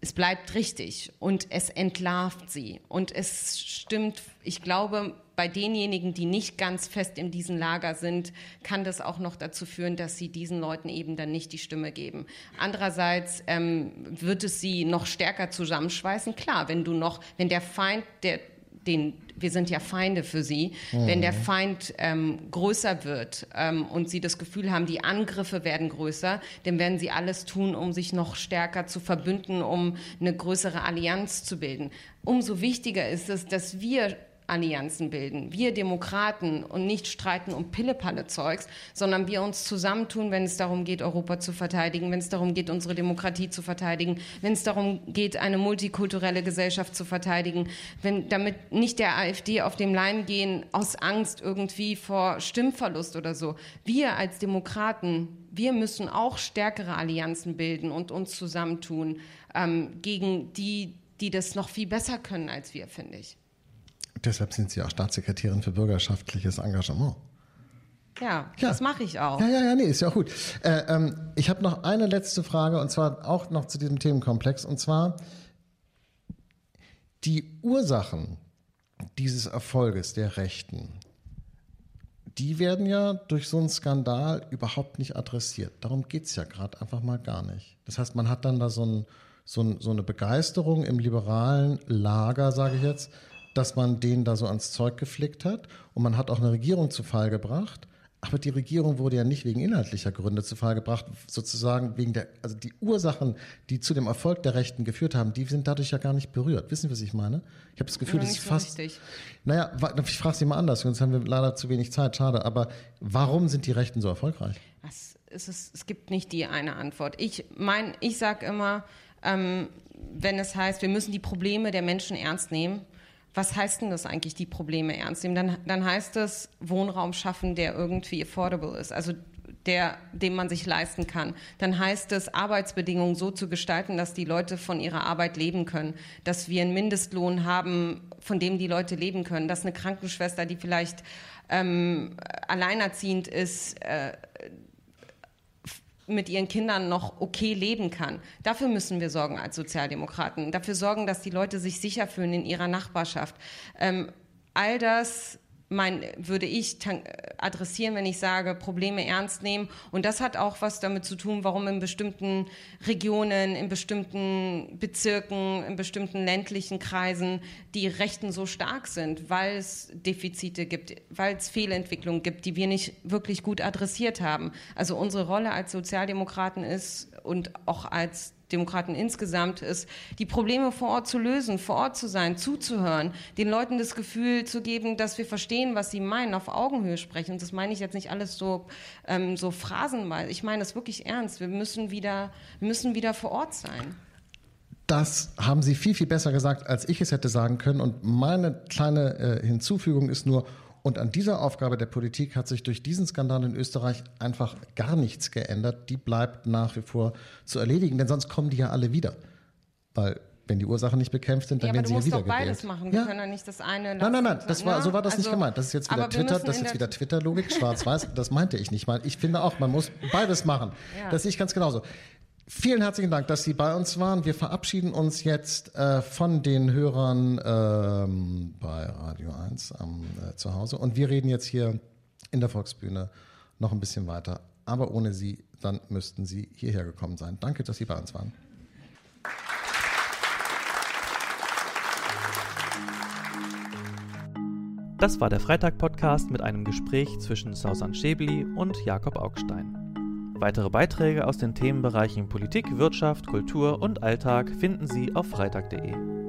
es bleibt richtig und es entlarvt sie. Und es stimmt, ich glaube, bei denjenigen, die nicht ganz fest in diesem Lager sind, kann das auch noch dazu führen, dass sie diesen Leuten eben dann nicht die Stimme geben. Andererseits ähm, wird es sie noch stärker zusammenschweißen. Klar, wenn du noch, wenn der Feind, der den, wir sind ja Feinde für sie, mhm. wenn der Feind ähm, größer wird ähm, und sie das Gefühl haben, die Angriffe werden größer, dann werden sie alles tun, um sich noch stärker zu verbünden, um eine größere Allianz zu bilden. Umso wichtiger ist es, dass wir Allianzen bilden. Wir Demokraten und nicht streiten um Pillepalle-Zeugs, sondern wir uns zusammentun, wenn es darum geht, Europa zu verteidigen, wenn es darum geht, unsere Demokratie zu verteidigen, wenn es darum geht, eine multikulturelle Gesellschaft zu verteidigen, wenn damit nicht der AfD auf dem Leim gehen aus Angst irgendwie vor Stimmverlust oder so. Wir als Demokraten, wir müssen auch stärkere Allianzen bilden und uns zusammentun ähm, gegen die, die das noch viel besser können als wir, finde ich. Deshalb sind Sie auch Staatssekretärin für bürgerschaftliches Engagement. Ja, ja, das mache ich auch. Ja, ja, ja, nee, ist ja auch gut. Äh, ähm, ich habe noch eine letzte Frage und zwar auch noch zu diesem Themenkomplex und zwar die Ursachen dieses Erfolges der Rechten. Die werden ja durch so einen Skandal überhaupt nicht adressiert. Darum geht es ja gerade einfach mal gar nicht. Das heißt, man hat dann da so, ein, so, ein, so eine Begeisterung im liberalen Lager, sage ich jetzt, dass man den da so ans Zeug geflickt hat. Und man hat auch eine Regierung zu Fall gebracht. Aber die Regierung wurde ja nicht wegen inhaltlicher Gründe zu Fall gebracht, sozusagen wegen der, also die Ursachen, die zu dem Erfolg der Rechten geführt haben, die sind dadurch ja gar nicht berührt. Wissen Sie, was ich meine? Ich habe das Gefühl, das ist fast. Richtig. Naja, ich frage Sie mal anders, sonst haben wir leider zu wenig Zeit, schade. Aber warum sind die Rechten so erfolgreich? Es, es, ist, es gibt nicht die eine Antwort. Ich mein, ich sage immer, ähm, wenn es heißt, wir müssen die Probleme der Menschen ernst nehmen, was heißt denn das eigentlich, die Probleme ernst nehmen? Dann, dann heißt es Wohnraum schaffen, der irgendwie affordable ist, also der, den man sich leisten kann. Dann heißt es, Arbeitsbedingungen so zu gestalten, dass die Leute von ihrer Arbeit leben können, dass wir einen Mindestlohn haben, von dem die Leute leben können, dass eine Krankenschwester, die vielleicht ähm, alleinerziehend ist, äh, mit ihren Kindern noch okay leben kann. Dafür müssen wir sorgen als Sozialdemokraten. Dafür sorgen, dass die Leute sich sicher fühlen in ihrer Nachbarschaft. Ähm, all das mein, würde ich adressieren, wenn ich sage, Probleme ernst nehmen. Und das hat auch was damit zu tun, warum in bestimmten Regionen, in bestimmten Bezirken, in bestimmten ländlichen Kreisen die Rechten so stark sind, weil es Defizite gibt, weil es Fehlentwicklungen gibt, die wir nicht wirklich gut adressiert haben. Also unsere Rolle als Sozialdemokraten ist und auch als Demokraten insgesamt ist, die Probleme vor Ort zu lösen, vor Ort zu sein, zuzuhören, den Leuten das Gefühl zu geben, dass wir verstehen, was sie meinen, auf Augenhöhe sprechen. Und das meine ich jetzt nicht alles so, ähm, so phrasenweise. Ich meine das wirklich ernst. Wir müssen wieder, wir müssen wieder vor Ort sein. Das haben Sie viel, viel besser gesagt, als ich es hätte sagen können. Und meine kleine äh, Hinzufügung ist nur, und an dieser Aufgabe der Politik hat sich durch diesen Skandal in Österreich einfach gar nichts geändert. Die bleibt nach wie vor zu erledigen, denn sonst kommen die ja alle wieder. Weil wenn die Ursachen nicht bekämpft sind, dann ja, werden sie ja wieder gewählt. Aber du musst doch beides machen. Wir können ja nicht das eine Nein, nein, nein, das war, so war das also, nicht gemeint. Das ist jetzt wieder Twitter, das ist jetzt wieder Twitter-Logik, schwarz-weiß. das meinte ich nicht mal. Ich finde auch, man muss beides machen. Ja. Das sehe ich ganz genauso. Vielen herzlichen Dank, dass Sie bei uns waren. Wir verabschieden uns jetzt äh, von den Hörern ähm, bei Radio 1 am äh, Zuhause und wir reden jetzt hier in der Volksbühne noch ein bisschen weiter. Aber ohne Sie, dann müssten Sie hierher gekommen sein. Danke, dass Sie bei uns waren. Das war der Freitag-Podcast mit einem Gespräch zwischen Sausan Schäbli und Jakob Augstein. Weitere Beiträge aus den Themenbereichen Politik, Wirtschaft, Kultur und Alltag finden Sie auf freitag.de.